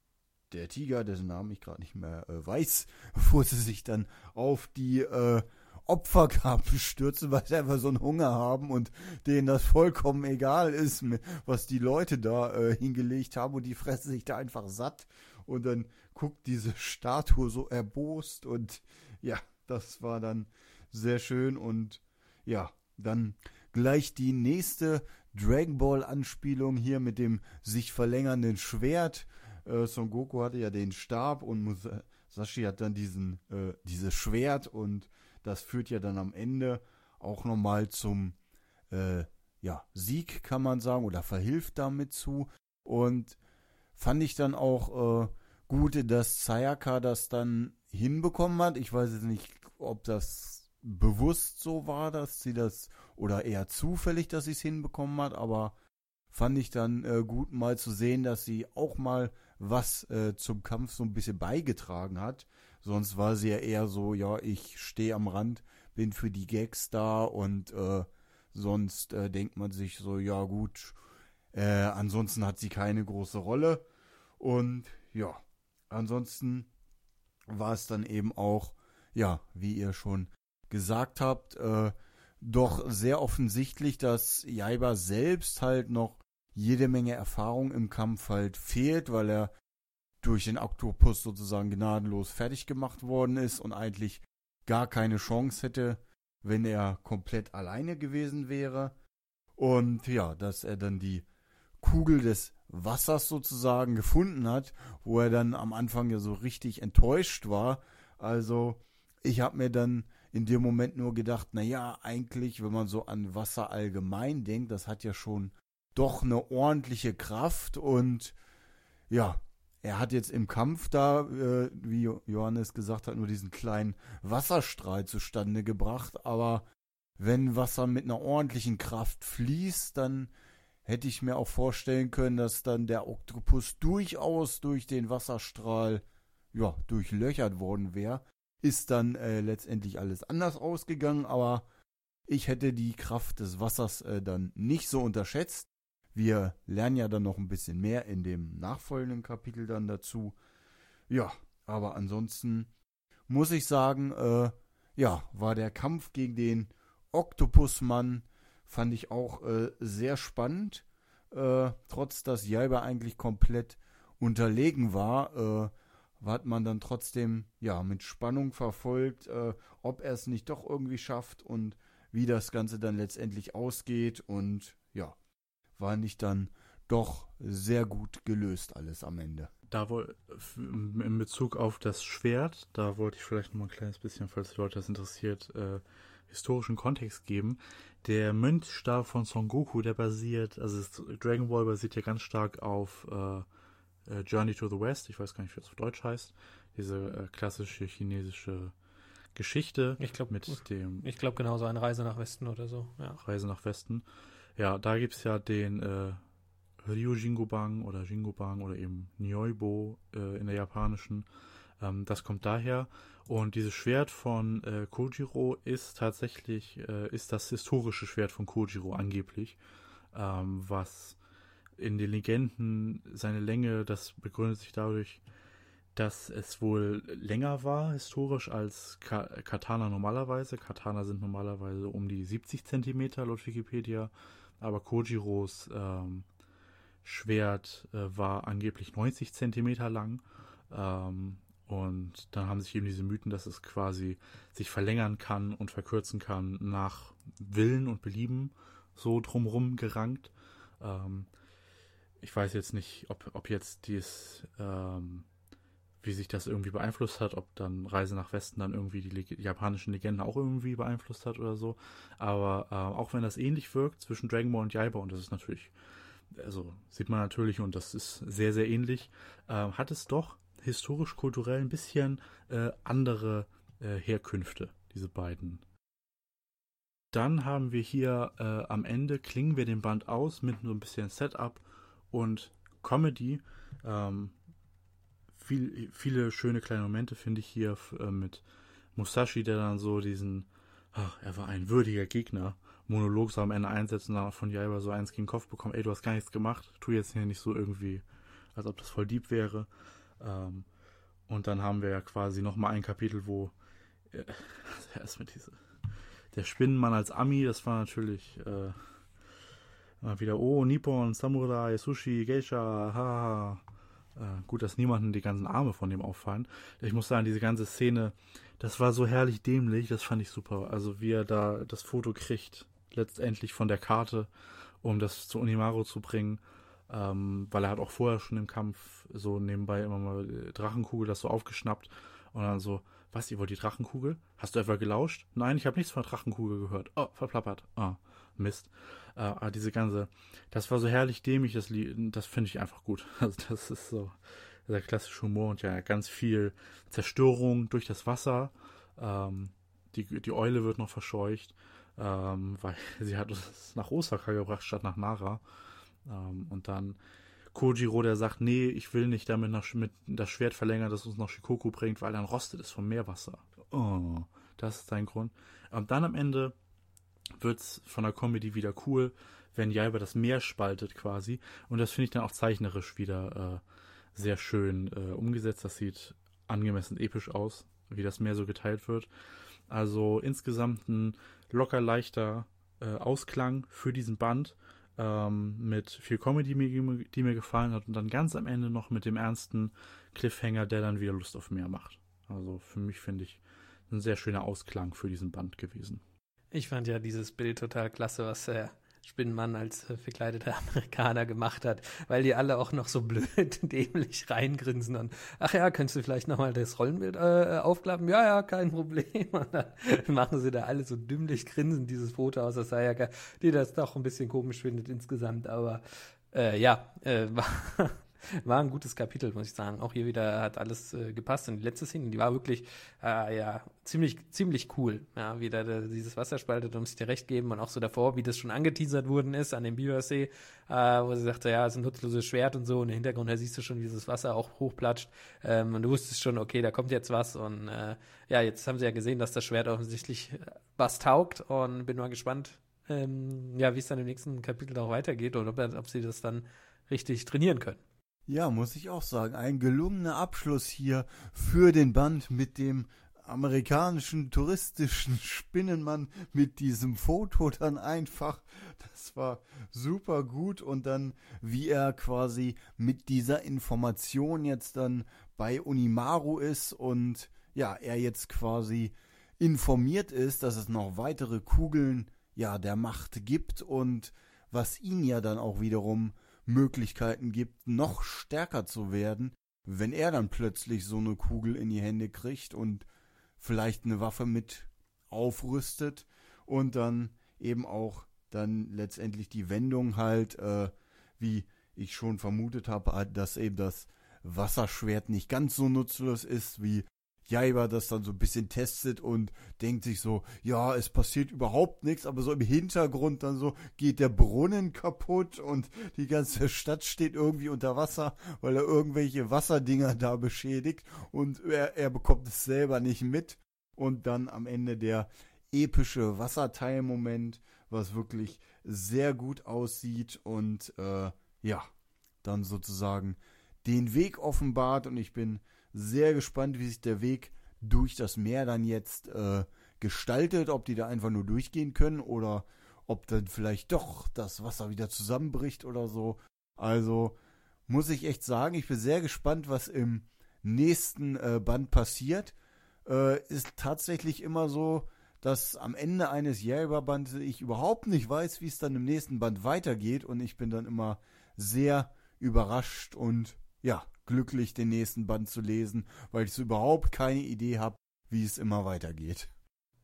Speaker 2: der Tiger, dessen Namen ich gerade nicht mehr äh, weiß, bevor sie sich dann auf die äh, Opfergaben stürzen, weil sie einfach so einen Hunger haben und denen das vollkommen egal ist, was die Leute da äh, hingelegt haben und die fressen sich da einfach satt und dann guckt diese Statue so erbost und ja, das war dann sehr schön und ja, dann gleich die nächste Dragon Ball Anspielung hier mit dem sich verlängernden Schwert. Äh, Son Goku hatte ja den Stab und Musashi hat dann diesen äh, dieses Schwert und das führt ja dann am Ende auch nochmal zum äh, ja, Sieg, kann man sagen, oder verhilft damit zu. Und fand ich dann auch äh, gut, dass Sayaka das dann hinbekommen hat. Ich weiß jetzt nicht, ob das bewusst so war, dass sie das, oder eher zufällig, dass sie es hinbekommen hat, aber fand ich dann äh, gut mal zu sehen, dass sie auch mal was äh, zum Kampf so ein bisschen beigetragen hat. Sonst war sie ja eher so, ja, ich stehe am Rand, bin für die Gags da und äh, sonst äh, denkt man sich so, ja gut, äh, ansonsten hat sie keine große Rolle. Und ja, ansonsten war es dann eben auch, ja, wie ihr schon gesagt habt, äh, doch sehr offensichtlich, dass Jaiba selbst halt noch jede Menge Erfahrung im Kampf halt fehlt, weil er durch den Oktopus sozusagen gnadenlos fertig gemacht worden ist und eigentlich gar keine Chance hätte, wenn er komplett alleine gewesen wäre. Und ja, dass er dann die Kugel des Wassers sozusagen gefunden hat, wo er dann am Anfang ja so richtig enttäuscht war. Also ich habe mir dann in dem Moment nur gedacht, na ja, eigentlich, wenn man so an Wasser allgemein denkt, das hat ja schon doch eine ordentliche Kraft und ja, er hat jetzt im Kampf da, äh, wie Johannes gesagt hat, nur diesen kleinen Wasserstrahl zustande gebracht. Aber wenn Wasser mit einer ordentlichen Kraft fließt, dann hätte ich mir auch vorstellen können, dass dann der Oktopus durchaus durch den Wasserstrahl ja, durchlöchert worden wäre. Ist dann äh, letztendlich alles anders ausgegangen, aber ich hätte die Kraft des Wassers äh, dann nicht so unterschätzt. Wir lernen ja dann noch ein bisschen mehr in dem nachfolgenden Kapitel dann dazu. Ja, aber ansonsten muss ich sagen, äh, ja, war der Kampf gegen den Oktopusmann, fand ich auch äh, sehr spannend. Äh, trotz dass Jaiba eigentlich komplett unterlegen war, äh, hat man dann trotzdem ja mit Spannung verfolgt, äh, ob er es nicht doch irgendwie schafft und wie das Ganze dann letztendlich ausgeht. Und war nicht dann doch sehr gut gelöst alles am Ende.
Speaker 1: Da wohl in Bezug auf das Schwert, da wollte ich vielleicht noch mal ein kleines bisschen, falls die Leute das interessiert, äh, historischen Kontext geben. Der Mönchstab von Son Goku, der basiert, also Dragon Ball basiert ja ganz stark auf äh, äh, Journey to the West, ich weiß gar nicht, wie das auf Deutsch heißt, diese äh, klassische chinesische Geschichte
Speaker 3: ich glaub,
Speaker 1: mit dem.
Speaker 3: Ich glaube genauso eine Reise nach Westen oder so. Ja.
Speaker 1: Reise nach Westen. Ja, da gibt es ja den äh, Ryu Jingobang oder Jingobang oder eben Nyoibo äh, in der japanischen. Ähm, das kommt daher. Und dieses Schwert von äh, Kojiro ist tatsächlich, äh, ist das historische Schwert von Kojiro angeblich, ähm, was in den Legenden seine Länge, das begründet sich dadurch, dass es wohl länger war historisch als Ka Katana normalerweise. Katana sind normalerweise um die 70 Zentimeter laut Wikipedia aber Kojiros ähm, Schwert äh, war angeblich 90 Zentimeter lang. Ähm, und dann haben sich eben diese Mythen, dass es quasi sich verlängern kann und verkürzen kann nach Willen und Belieben so drumrum gerankt. Ähm, ich weiß jetzt nicht, ob, ob jetzt dies, ähm, wie sich das irgendwie beeinflusst hat, ob dann Reise nach Westen dann irgendwie die Leg japanischen Legenden auch irgendwie beeinflusst hat oder so. Aber äh, auch wenn das ähnlich wirkt zwischen Dragon Ball und Jaiba, und das ist natürlich, also sieht man natürlich, und das ist sehr, sehr ähnlich, äh, hat es doch historisch-kulturell ein bisschen äh, andere äh, Herkünfte, diese beiden. Dann haben wir hier äh, am Ende, klingen wir den Band aus mit so ein bisschen Setup und Comedy. Ähm, viel, viele schöne kleine Momente finde ich hier äh, mit Musashi, der dann so diesen, ach, er war ein würdiger Gegner, Monolog so am Ende einsetzt und dann von Jaiba so eins gegen den Kopf bekommen, ey, du hast gar nichts gemacht, tu jetzt hier nicht so irgendwie, als ob das voll deep wäre. Ähm, und dann haben wir ja quasi nochmal ein Kapitel, wo äh, erstmal diese, der Spinnenmann als Ami, das war natürlich äh, wieder, oh, Nippon, Samurai, Sushi, Geisha, haha. Äh, gut, dass niemanden die ganzen Arme von dem auffallen. Ich muss sagen, diese ganze Szene, das war so herrlich dämlich, das fand ich super. Also wie er da das Foto kriegt, letztendlich von der Karte, um das zu Unimaru zu bringen. Ähm, weil er hat auch vorher schon im Kampf so nebenbei immer mal Drachenkugel das so aufgeschnappt und dann so, was, ihr wollt die Drachenkugel? Hast du etwa gelauscht? Nein, ich habe nichts von Drachenkugel gehört. Oh, verplappert. Ah, Mist. Äh, aber diese ganze, das war so herrlich dämlich, das Lied, das finde ich einfach gut. Also das ist so der klassische Humor und ja, ganz viel Zerstörung durch das Wasser. Ähm, die, die Eule wird noch verscheucht, ähm, weil sie hat uns nach Osaka gebracht statt nach Nara. Ähm, und dann Kojiro, der sagt, nee, ich will nicht damit nach, mit das Schwert verlängern, das uns nach Shikoku bringt, weil dann rostet es vom Meerwasser. Oh, das ist sein Grund. Und dann am Ende wird's von der Comedy wieder cool, wenn Jaiba das Meer spaltet quasi. Und das finde ich dann auch zeichnerisch wieder äh, sehr schön äh, umgesetzt. Das sieht angemessen episch aus, wie das Meer so geteilt wird. Also insgesamt ein locker leichter äh, Ausklang für diesen Band ähm, mit viel Comedy, die mir gefallen hat und dann ganz am Ende noch mit dem ernsten Cliffhanger, der dann wieder Lust auf mehr macht. Also für mich finde ich ein sehr schöner Ausklang für diesen Band gewesen.
Speaker 3: Ich fand ja dieses Bild total klasse, was der Spinnenmann als äh, verkleideter Amerikaner gemacht hat, weil die alle auch noch so blöd dämlich reingrinsen und ach ja, könntest du vielleicht nochmal das Rollenbild äh, aufklappen? Ja, ja, kein Problem. Und dann machen sie da alle so dümmlich grinsen dieses Foto aus, das sei ja die das doch ein bisschen komisch findet insgesamt, aber äh, ja, äh, war war ein gutes Kapitel, muss ich sagen. Auch hier wieder hat alles äh, gepasst. Und die letzte Szene, die war wirklich, äh, ja, ziemlich, ziemlich cool. Ja, wie da dieses Wasser spaltet, um sich dir recht geben. Und auch so davor, wie das schon angeteasert worden ist an dem Biwasee, äh, wo sie sagte, ja, es ist ein nutzloses Schwert und so. Und im Hintergrund, da siehst du schon, wie dieses Wasser auch hochplatscht. Ähm, und du wusstest schon, okay, da kommt jetzt was. Und äh, ja, jetzt haben sie ja gesehen, dass das Schwert offensichtlich was taugt. Und bin mal gespannt, ähm, ja, wie es dann im nächsten Kapitel auch weitergeht oder ob, ob sie das dann richtig trainieren können.
Speaker 2: Ja, muss ich auch sagen. Ein gelungener Abschluss hier für den Band mit dem amerikanischen touristischen Spinnenmann mit diesem Foto dann einfach. Das war super gut und dann, wie er quasi mit dieser Information jetzt dann bei Unimaru ist und ja, er jetzt quasi informiert ist, dass es noch weitere Kugeln ja der Macht gibt und was ihn ja dann auch wiederum Möglichkeiten gibt, noch stärker zu werden, wenn er dann plötzlich so eine Kugel in die Hände kriegt und vielleicht eine Waffe mit aufrüstet und dann eben auch dann letztendlich die Wendung halt, äh, wie ich schon vermutet habe, dass eben das Wasserschwert nicht ganz so nutzlos ist wie Jaiba das dann so ein bisschen testet und denkt sich so, ja, es passiert überhaupt nichts, aber so im Hintergrund dann so geht der Brunnen kaputt und die ganze Stadt steht irgendwie unter Wasser, weil er irgendwelche Wasserdinger da beschädigt und er, er bekommt es selber nicht mit. Und dann am Ende der epische Wasserteilmoment, was wirklich sehr gut aussieht und äh, ja, dann sozusagen den Weg offenbart und ich bin sehr gespannt, wie sich der Weg durch das Meer dann jetzt äh, gestaltet, ob die da einfach nur durchgehen können oder ob dann vielleicht doch das Wasser wieder zusammenbricht oder so. Also muss ich echt sagen, ich bin sehr gespannt, was im nächsten äh, Band passiert. Äh, ist tatsächlich immer so, dass am Ende eines Jägerbandes ich überhaupt nicht weiß, wie es dann im nächsten Band weitergeht und ich bin dann immer sehr überrascht und ja, glücklich, den nächsten Band zu lesen, weil ich so überhaupt keine Idee habe, wie es immer weitergeht.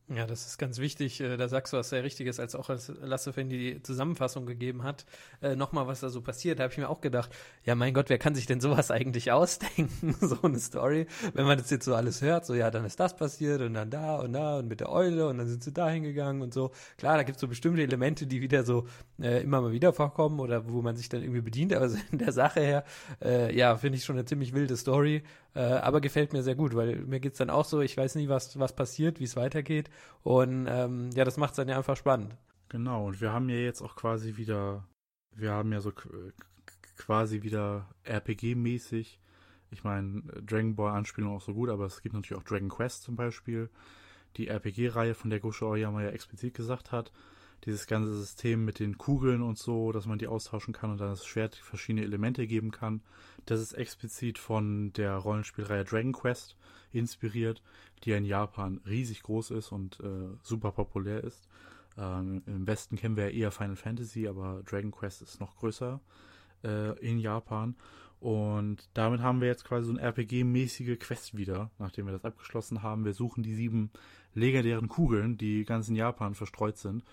Speaker 3: Ja, das ist ganz wichtig. Äh, da sagst du was sehr Richtiges, als auch als Lasse wenn die Zusammenfassung gegeben hat. Äh, Nochmal, was da so passiert, da habe ich mir auch gedacht, ja mein Gott, wer kann sich denn sowas eigentlich ausdenken? so eine Story. Wenn man das jetzt so alles hört, so ja, dann ist das passiert und dann da und da und mit der Eule und dann sind sie da hingegangen und so. Klar, da gibt es so bestimmte Elemente, die wieder so äh, immer mal wieder vorkommen oder wo man sich dann irgendwie bedient, aber so in der Sache her, äh, ja, finde ich schon eine ziemlich wilde Story. Äh, aber gefällt mir sehr gut, weil mir geht's dann auch so, ich weiß nie, was, was passiert, wie es weitergeht. Und ähm, ja, das macht es dann ja einfach spannend.
Speaker 1: Genau, und wir haben ja jetzt auch quasi wieder, wir haben ja so quasi wieder RPG-mäßig. Ich meine, Dragon Ball Anspielung auch so gut, aber es gibt natürlich auch Dragon Quest zum Beispiel. Die RPG-Reihe, von der Gosho Oyama ja explizit gesagt hat dieses ganze System mit den Kugeln und so, dass man die austauschen kann und dann das Schwert verschiedene Elemente geben kann. Das ist explizit von der Rollenspielreihe Dragon Quest inspiriert, die in Japan riesig groß ist und äh, super populär ist. Ähm, Im Westen kennen wir ja eher Final Fantasy, aber Dragon Quest ist noch größer äh, in Japan. Und damit haben wir jetzt quasi so eine RPG-mäßige Quest wieder, nachdem wir das abgeschlossen haben. Wir suchen die sieben legendären Kugeln, die ganz in Japan verstreut sind.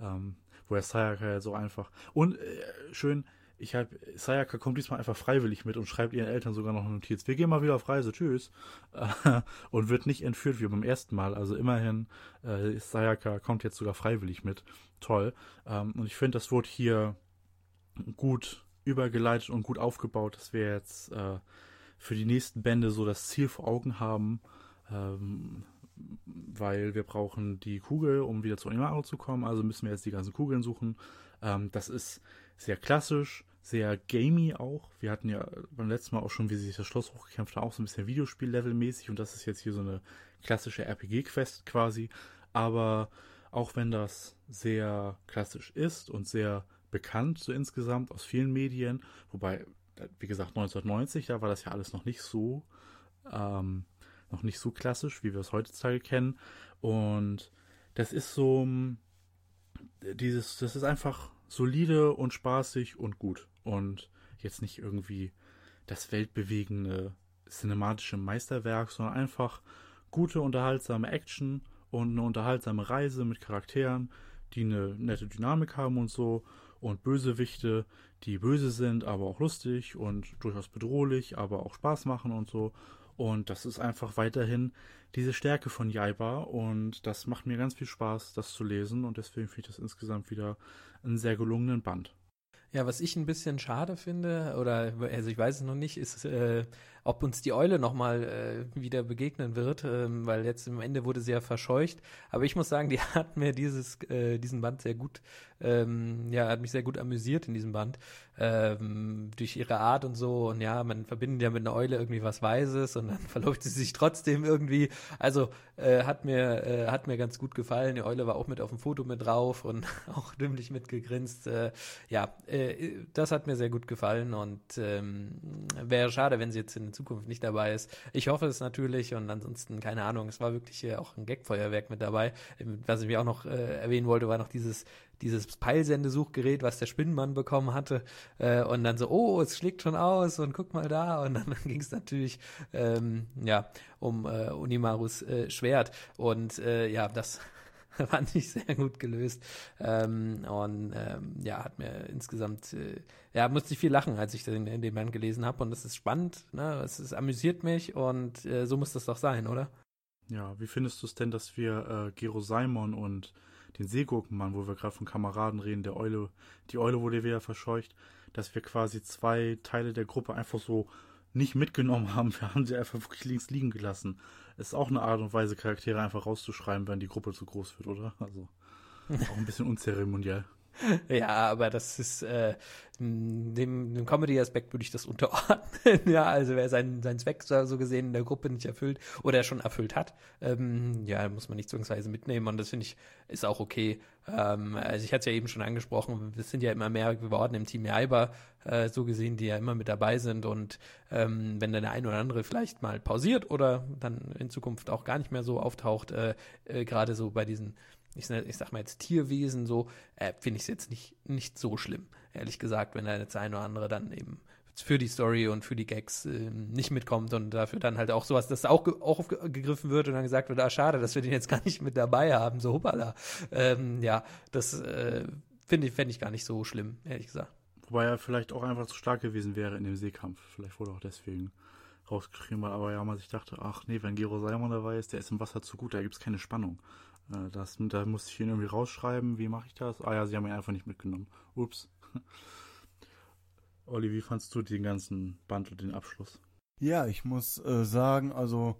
Speaker 1: Ähm, wo er Sayaka ja so einfach. Und äh, schön, ich habe, Sayaka kommt diesmal einfach freiwillig mit und schreibt ihren Eltern sogar noch eine Notiz. Wir gehen mal wieder auf Reise, tschüss. Und wird nicht entführt wie beim ersten Mal. Also immerhin, äh, Sayaka kommt jetzt sogar freiwillig mit. Toll. Ähm, und ich finde, das wurde hier gut übergeleitet und gut aufgebaut, dass wir jetzt äh, für die nächsten Bände so das Ziel vor Augen haben. Ähm, weil wir brauchen die Kugel, um wieder zu Animaro zu kommen. Also müssen wir jetzt die ganzen Kugeln suchen. Ähm, das ist sehr klassisch, sehr gamey auch. Wir hatten ja beim letzten Mal auch schon, wie sich das Schloss hochgekämpft hat, auch so ein bisschen Videospiel-Level-mäßig. Und das ist jetzt hier so eine klassische RPG-Quest quasi. Aber auch wenn das sehr klassisch ist und sehr bekannt so insgesamt aus vielen Medien, wobei, wie gesagt, 1990, da war das ja alles noch nicht so ähm, noch nicht so klassisch, wie wir es heutzutage kennen. Und das ist so hm, dieses, das ist einfach solide und spaßig und gut. Und jetzt nicht irgendwie das weltbewegende cinematische Meisterwerk, sondern einfach gute, unterhaltsame Action und eine unterhaltsame Reise mit Charakteren, die eine nette Dynamik haben und so. Und Bösewichte, die böse sind, aber auch lustig und durchaus bedrohlich, aber auch Spaß machen und so. Und das ist einfach weiterhin diese Stärke von Jaiba und das macht mir ganz viel Spaß, das zu lesen und deswegen finde ich das insgesamt wieder einen sehr gelungenen Band.
Speaker 3: Ja, was ich ein bisschen schade finde, oder also ich weiß es noch nicht, ist, äh, ob uns die Eule nochmal äh, wieder begegnen wird, ähm, weil jetzt am Ende wurde sie ja verscheucht. Aber ich muss sagen, die hat mir dieses, äh, diesen Band sehr gut, ähm, ja, hat mich sehr gut amüsiert in diesem Band. Ähm, durch ihre Art und so. Und ja, man verbindet ja mit einer Eule irgendwie was Weises und dann verläuft sie sich trotzdem irgendwie. Also äh, hat mir, äh, hat mir ganz gut gefallen. Die Eule war auch mit auf dem Foto mit drauf und auch dümmlich mitgegrinst. Äh, ja, äh, das hat mir sehr gut gefallen und ähm, wäre schade, wenn sie jetzt in Zukunft nicht dabei ist. Ich hoffe es natürlich und ansonsten, keine Ahnung, es war wirklich äh, auch ein Gagfeuerwerk mit dabei. Ähm, was ich mir auch noch äh, erwähnen wollte, war noch dieses dieses Peilsendesuchgerät, was der Spinnenmann bekommen hatte. Äh, und dann so, oh, es schlägt schon aus und guck mal da. Und dann ging es natürlich ähm, ja, um äh, Unimarus äh, Schwert. Und äh, ja, das fand ich sehr gut gelöst. Ähm, und ähm, ja, hat mir insgesamt, äh, ja, musste ich viel lachen, als ich den, in dem Band gelesen habe. Und das ist spannend, ne? Es ist, amüsiert mich und äh, so muss das doch sein, oder?
Speaker 1: Ja, wie findest du es denn, dass wir äh, Gero Simon und den Seegurkenmann, wo wir gerade von Kameraden reden, der Eule, die Eule wurde wieder verscheucht, dass wir quasi zwei Teile der Gruppe einfach so nicht mitgenommen haben. Wir haben sie einfach wirklich links liegen gelassen ist auch eine Art und Weise, Charaktere einfach rauszuschreiben, wenn die Gruppe zu groß wird, oder? Also auch ein bisschen unzeremoniell.
Speaker 3: Ja, aber das ist äh, dem, dem Comedy-Aspekt würde ich das unterordnen. ja, also wer seinen, seinen Zweck so gesehen in der Gruppe nicht erfüllt oder schon erfüllt hat, ähm, ja, muss man nicht zwangsweise mitnehmen und das finde ich ist auch okay. Ähm, also ich hatte es ja eben schon angesprochen, es sind ja immer mehr geworden im Team Jaiba, äh, so gesehen, die ja immer mit dabei sind und ähm, wenn dann der eine oder andere vielleicht mal pausiert oder dann in Zukunft auch gar nicht mehr so auftaucht, äh, äh, gerade so bei diesen ich, ich sag mal jetzt Tierwesen so, äh, finde ich es jetzt nicht, nicht so schlimm, ehrlich gesagt, wenn da jetzt ein oder andere dann eben für die Story und für die Gags äh, nicht mitkommt und dafür dann halt auch sowas, dass auch, auch gegriffen wird und dann gesagt wird, ah, schade, dass wir den jetzt gar nicht mit dabei haben, so hoppala. Ähm, ja, das äh, finde ich, fände ich gar nicht so schlimm, ehrlich gesagt.
Speaker 1: Wobei er vielleicht auch einfach zu stark gewesen wäre in dem Seekampf. Vielleicht wurde auch deswegen rausgeschrieben, weil aber ja man sich dachte, ach nee, wenn Gero Salmon dabei ist, der ist im Wasser zu gut, da gibt es keine Spannung. Das, da musste ich ihn irgendwie rausschreiben, wie mache ich das? Ah ja, sie haben ihn einfach nicht mitgenommen. Ups. Olli, wie fandst du den ganzen Band und den Abschluss?
Speaker 2: Ja, ich muss äh, sagen, also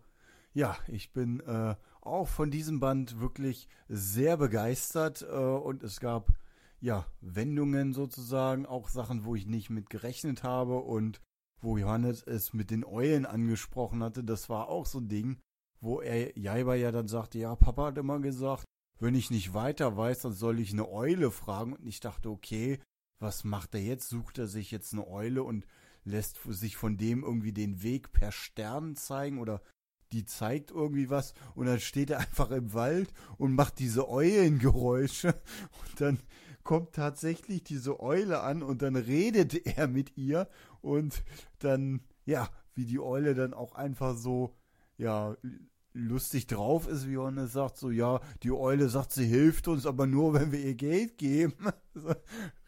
Speaker 2: ja, ich bin äh, auch von diesem Band wirklich sehr begeistert äh, und es gab ja Wendungen sozusagen, auch Sachen, wo ich nicht mit gerechnet habe und wo Johannes es mit den Eulen angesprochen hatte, das war auch so ein Ding, wo er Jaiba ja dann sagte, ja, Papa hat immer gesagt, wenn ich nicht weiter weiß, dann soll ich eine Eule fragen. Und ich dachte, okay, was macht er jetzt? Sucht er sich jetzt eine Eule und lässt sich von dem irgendwie den Weg per Stern zeigen oder die zeigt irgendwie was und dann steht er einfach im Wald und macht diese Eulengeräusche und dann kommt tatsächlich diese Eule an und dann redet er mit ihr und dann, ja, wie die Eule dann auch einfach so, ja, lustig drauf ist, wie Johannes sagt, so, ja, die Eule sagt, sie hilft uns, aber nur, wenn wir ihr Geld geben.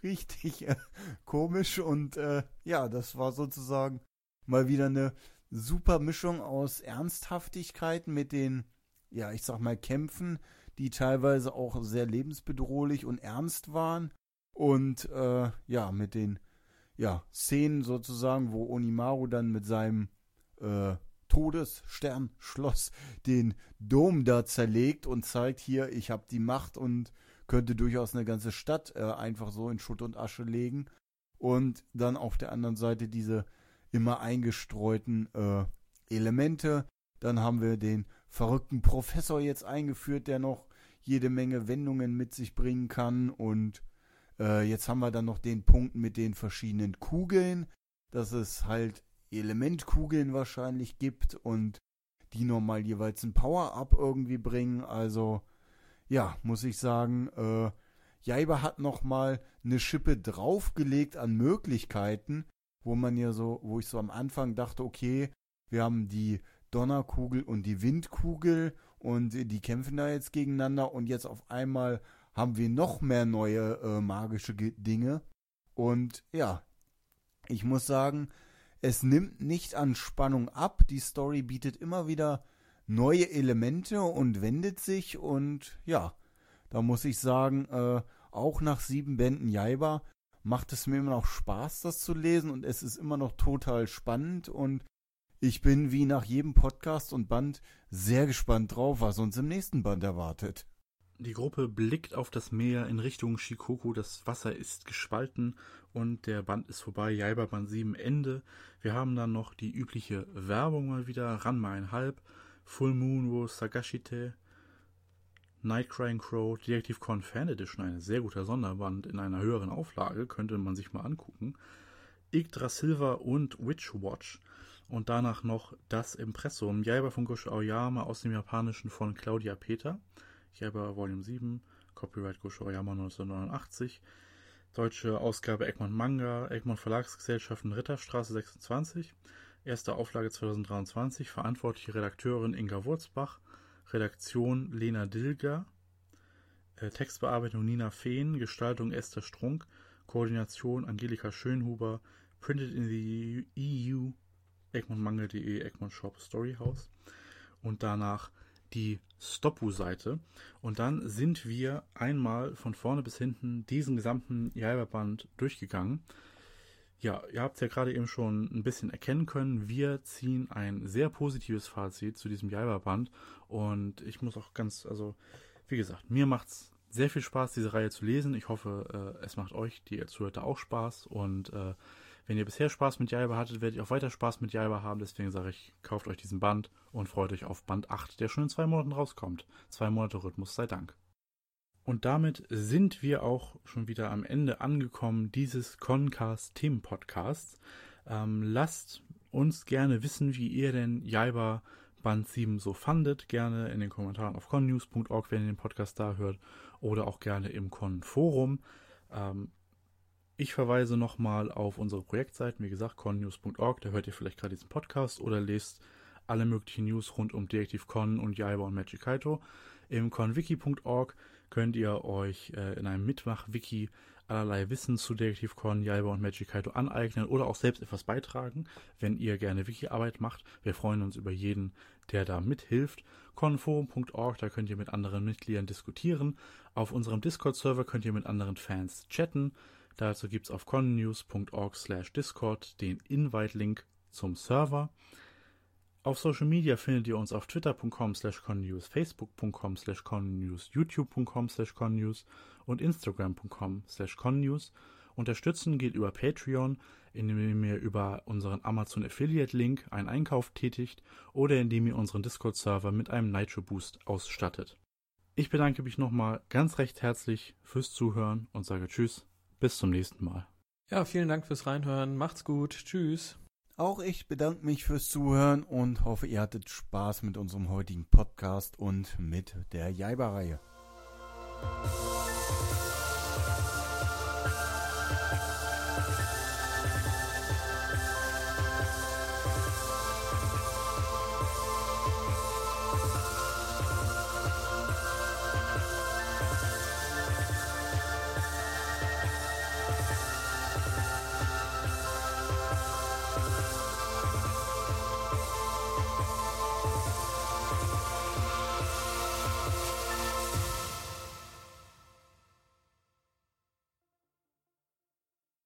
Speaker 2: Richtig äh, komisch und äh, ja, das war sozusagen mal wieder eine super Mischung aus Ernsthaftigkeit mit den, ja, ich sag mal, Kämpfen, die teilweise auch sehr lebensbedrohlich und ernst waren und äh, ja, mit den ja, Szenen sozusagen, wo Onimaru dann mit seinem äh, Todessternschloss den Dom da zerlegt und zeigt hier, ich habe die Macht und könnte durchaus eine ganze Stadt äh, einfach so in Schutt und Asche legen. Und dann auf der anderen Seite diese immer eingestreuten äh, Elemente. Dann haben wir den verrückten Professor jetzt eingeführt, der noch jede Menge Wendungen mit sich bringen kann. Und äh, jetzt haben wir dann noch den Punkt mit den verschiedenen Kugeln, dass es halt Elementkugeln wahrscheinlich gibt und die nochmal jeweils ein Power-Up irgendwie bringen. Also, ja, muss ich sagen, äh, Jaiba hat nochmal eine Schippe draufgelegt an Möglichkeiten, wo man ja so, wo ich so am Anfang dachte, okay, wir haben die Donnerkugel und die Windkugel und die kämpfen da jetzt gegeneinander und jetzt auf einmal haben wir noch mehr neue äh, magische Dinge. Und ja, ich muss sagen, es nimmt nicht an Spannung ab. Die Story bietet immer wieder neue Elemente und wendet sich. Und ja, da muss ich sagen, äh, auch nach sieben Bänden Jaiba macht es mir immer noch Spaß, das zu lesen. Und es ist immer noch total spannend. Und ich bin wie nach jedem Podcast und Band sehr gespannt drauf, was uns im nächsten Band erwartet.
Speaker 1: Die Gruppe blickt auf das Meer in Richtung Shikoku. Das Wasser ist gespalten und der Band ist vorbei. Jaiba Band 7 Ende. Wir haben dann noch die übliche Werbung mal wieder. Ranma ein Halb, Full Moon wo Sagashite, Night Crying Crow, Detective Con Fan Edition, ein sehr guter Sonderband in einer höheren Auflage, könnte man sich mal angucken. Yggdra Silver und Witch Watch. Und danach noch das Impressum Jaiba von Gosho Aoyama aus dem Japanischen von Claudia Peter. Gerber Volume 7, Copyright Gosho Oyama 1989. Deutsche Ausgabe Egmont Manga, Egmont Verlagsgesellschaften Ritterstraße 26. Erste Auflage 2023. Verantwortliche Redakteurin Inga Wurzbach. Redaktion Lena Dilger. Äh, Textbearbeitung Nina Fehn. Gestaltung Esther Strunk. Koordination Angelika Schönhuber. Printed in the EU. egmontmanga.de, Egmont Shop Storyhouse. Und danach die Stoppu-Seite und dann sind wir einmal von vorne bis hinten diesen gesamten Jaiba-Band durchgegangen. Ja, ihr habt ja gerade eben schon ein bisschen erkennen können, wir ziehen ein sehr positives Fazit zu diesem Jaiba-Band und ich muss auch ganz, also wie gesagt, mir macht es sehr viel Spaß, diese Reihe zu lesen. Ich hoffe, äh, es macht euch, die ihr zuhört, auch Spaß und äh, wenn ihr bisher Spaß mit Jaiba hattet, werdet ihr auch weiter Spaß mit Jaiba haben. Deswegen sage ich, kauft euch diesen Band und freut euch auf Band 8, der schon in zwei Monaten rauskommt. Zwei Monate Rhythmus sei Dank. Und damit sind wir auch schon wieder am Ende angekommen dieses Concast Themen Podcasts. Ähm, lasst uns gerne wissen, wie ihr denn Jaiba Band 7 so fandet. Gerne in den Kommentaren auf connews.org, wenn ihr den Podcast da hört. Oder auch gerne im Con Forum. Ähm, Ich verweise nochmal auf unsere Projektseiten, wie gesagt, connews.org, da hört ihr vielleicht gerade diesen Podcast oder lest alle möglichen News rund um Detektiv Con und Jaiba und Magic Kaito. Im conwiki.org könnt ihr euch äh, in einem Mitmach-Wiki allerlei Wissen zu Detektiv Con, Jaiba und Magic Kaito aneignen oder auch selbst etwas beitragen, wenn ihr gerne Wiki-Arbeit macht. Wir freuen uns über jeden, der da mithilft. Conforum.org, da könnt ihr mit anderen Mitgliedern diskutieren. Auf unserem Discord-Server könnt ihr mit anderen Fans chatten. Dazu gibt es auf connews.org slash discord den Invite-Link zum Server. Auf Social Media findet ihr uns auf twitter.com slash connews, facebook.com slash connews, youtube.com slash connews und instagram.com slash connews. Unterstützen geht über Patreon, indem ihr über unseren Amazon Affiliate Link einen Einkauf tätigt oder indem ihr unseren Discord-Server mit einem Nitro Boost ausstattet. Ich bedanke mich nochmal ganz recht herzlich fürs Zuhören und sage Tschüss. Bis zum nächsten Mal.
Speaker 3: Ja, vielen Dank fürs Reinhören. Macht's gut. Tschüss.
Speaker 2: Auch ich bedanke mich fürs Zuhören und hoffe, ihr hattet Spaß mit unserem heutigen Podcast und mit der Jaiba-Reihe.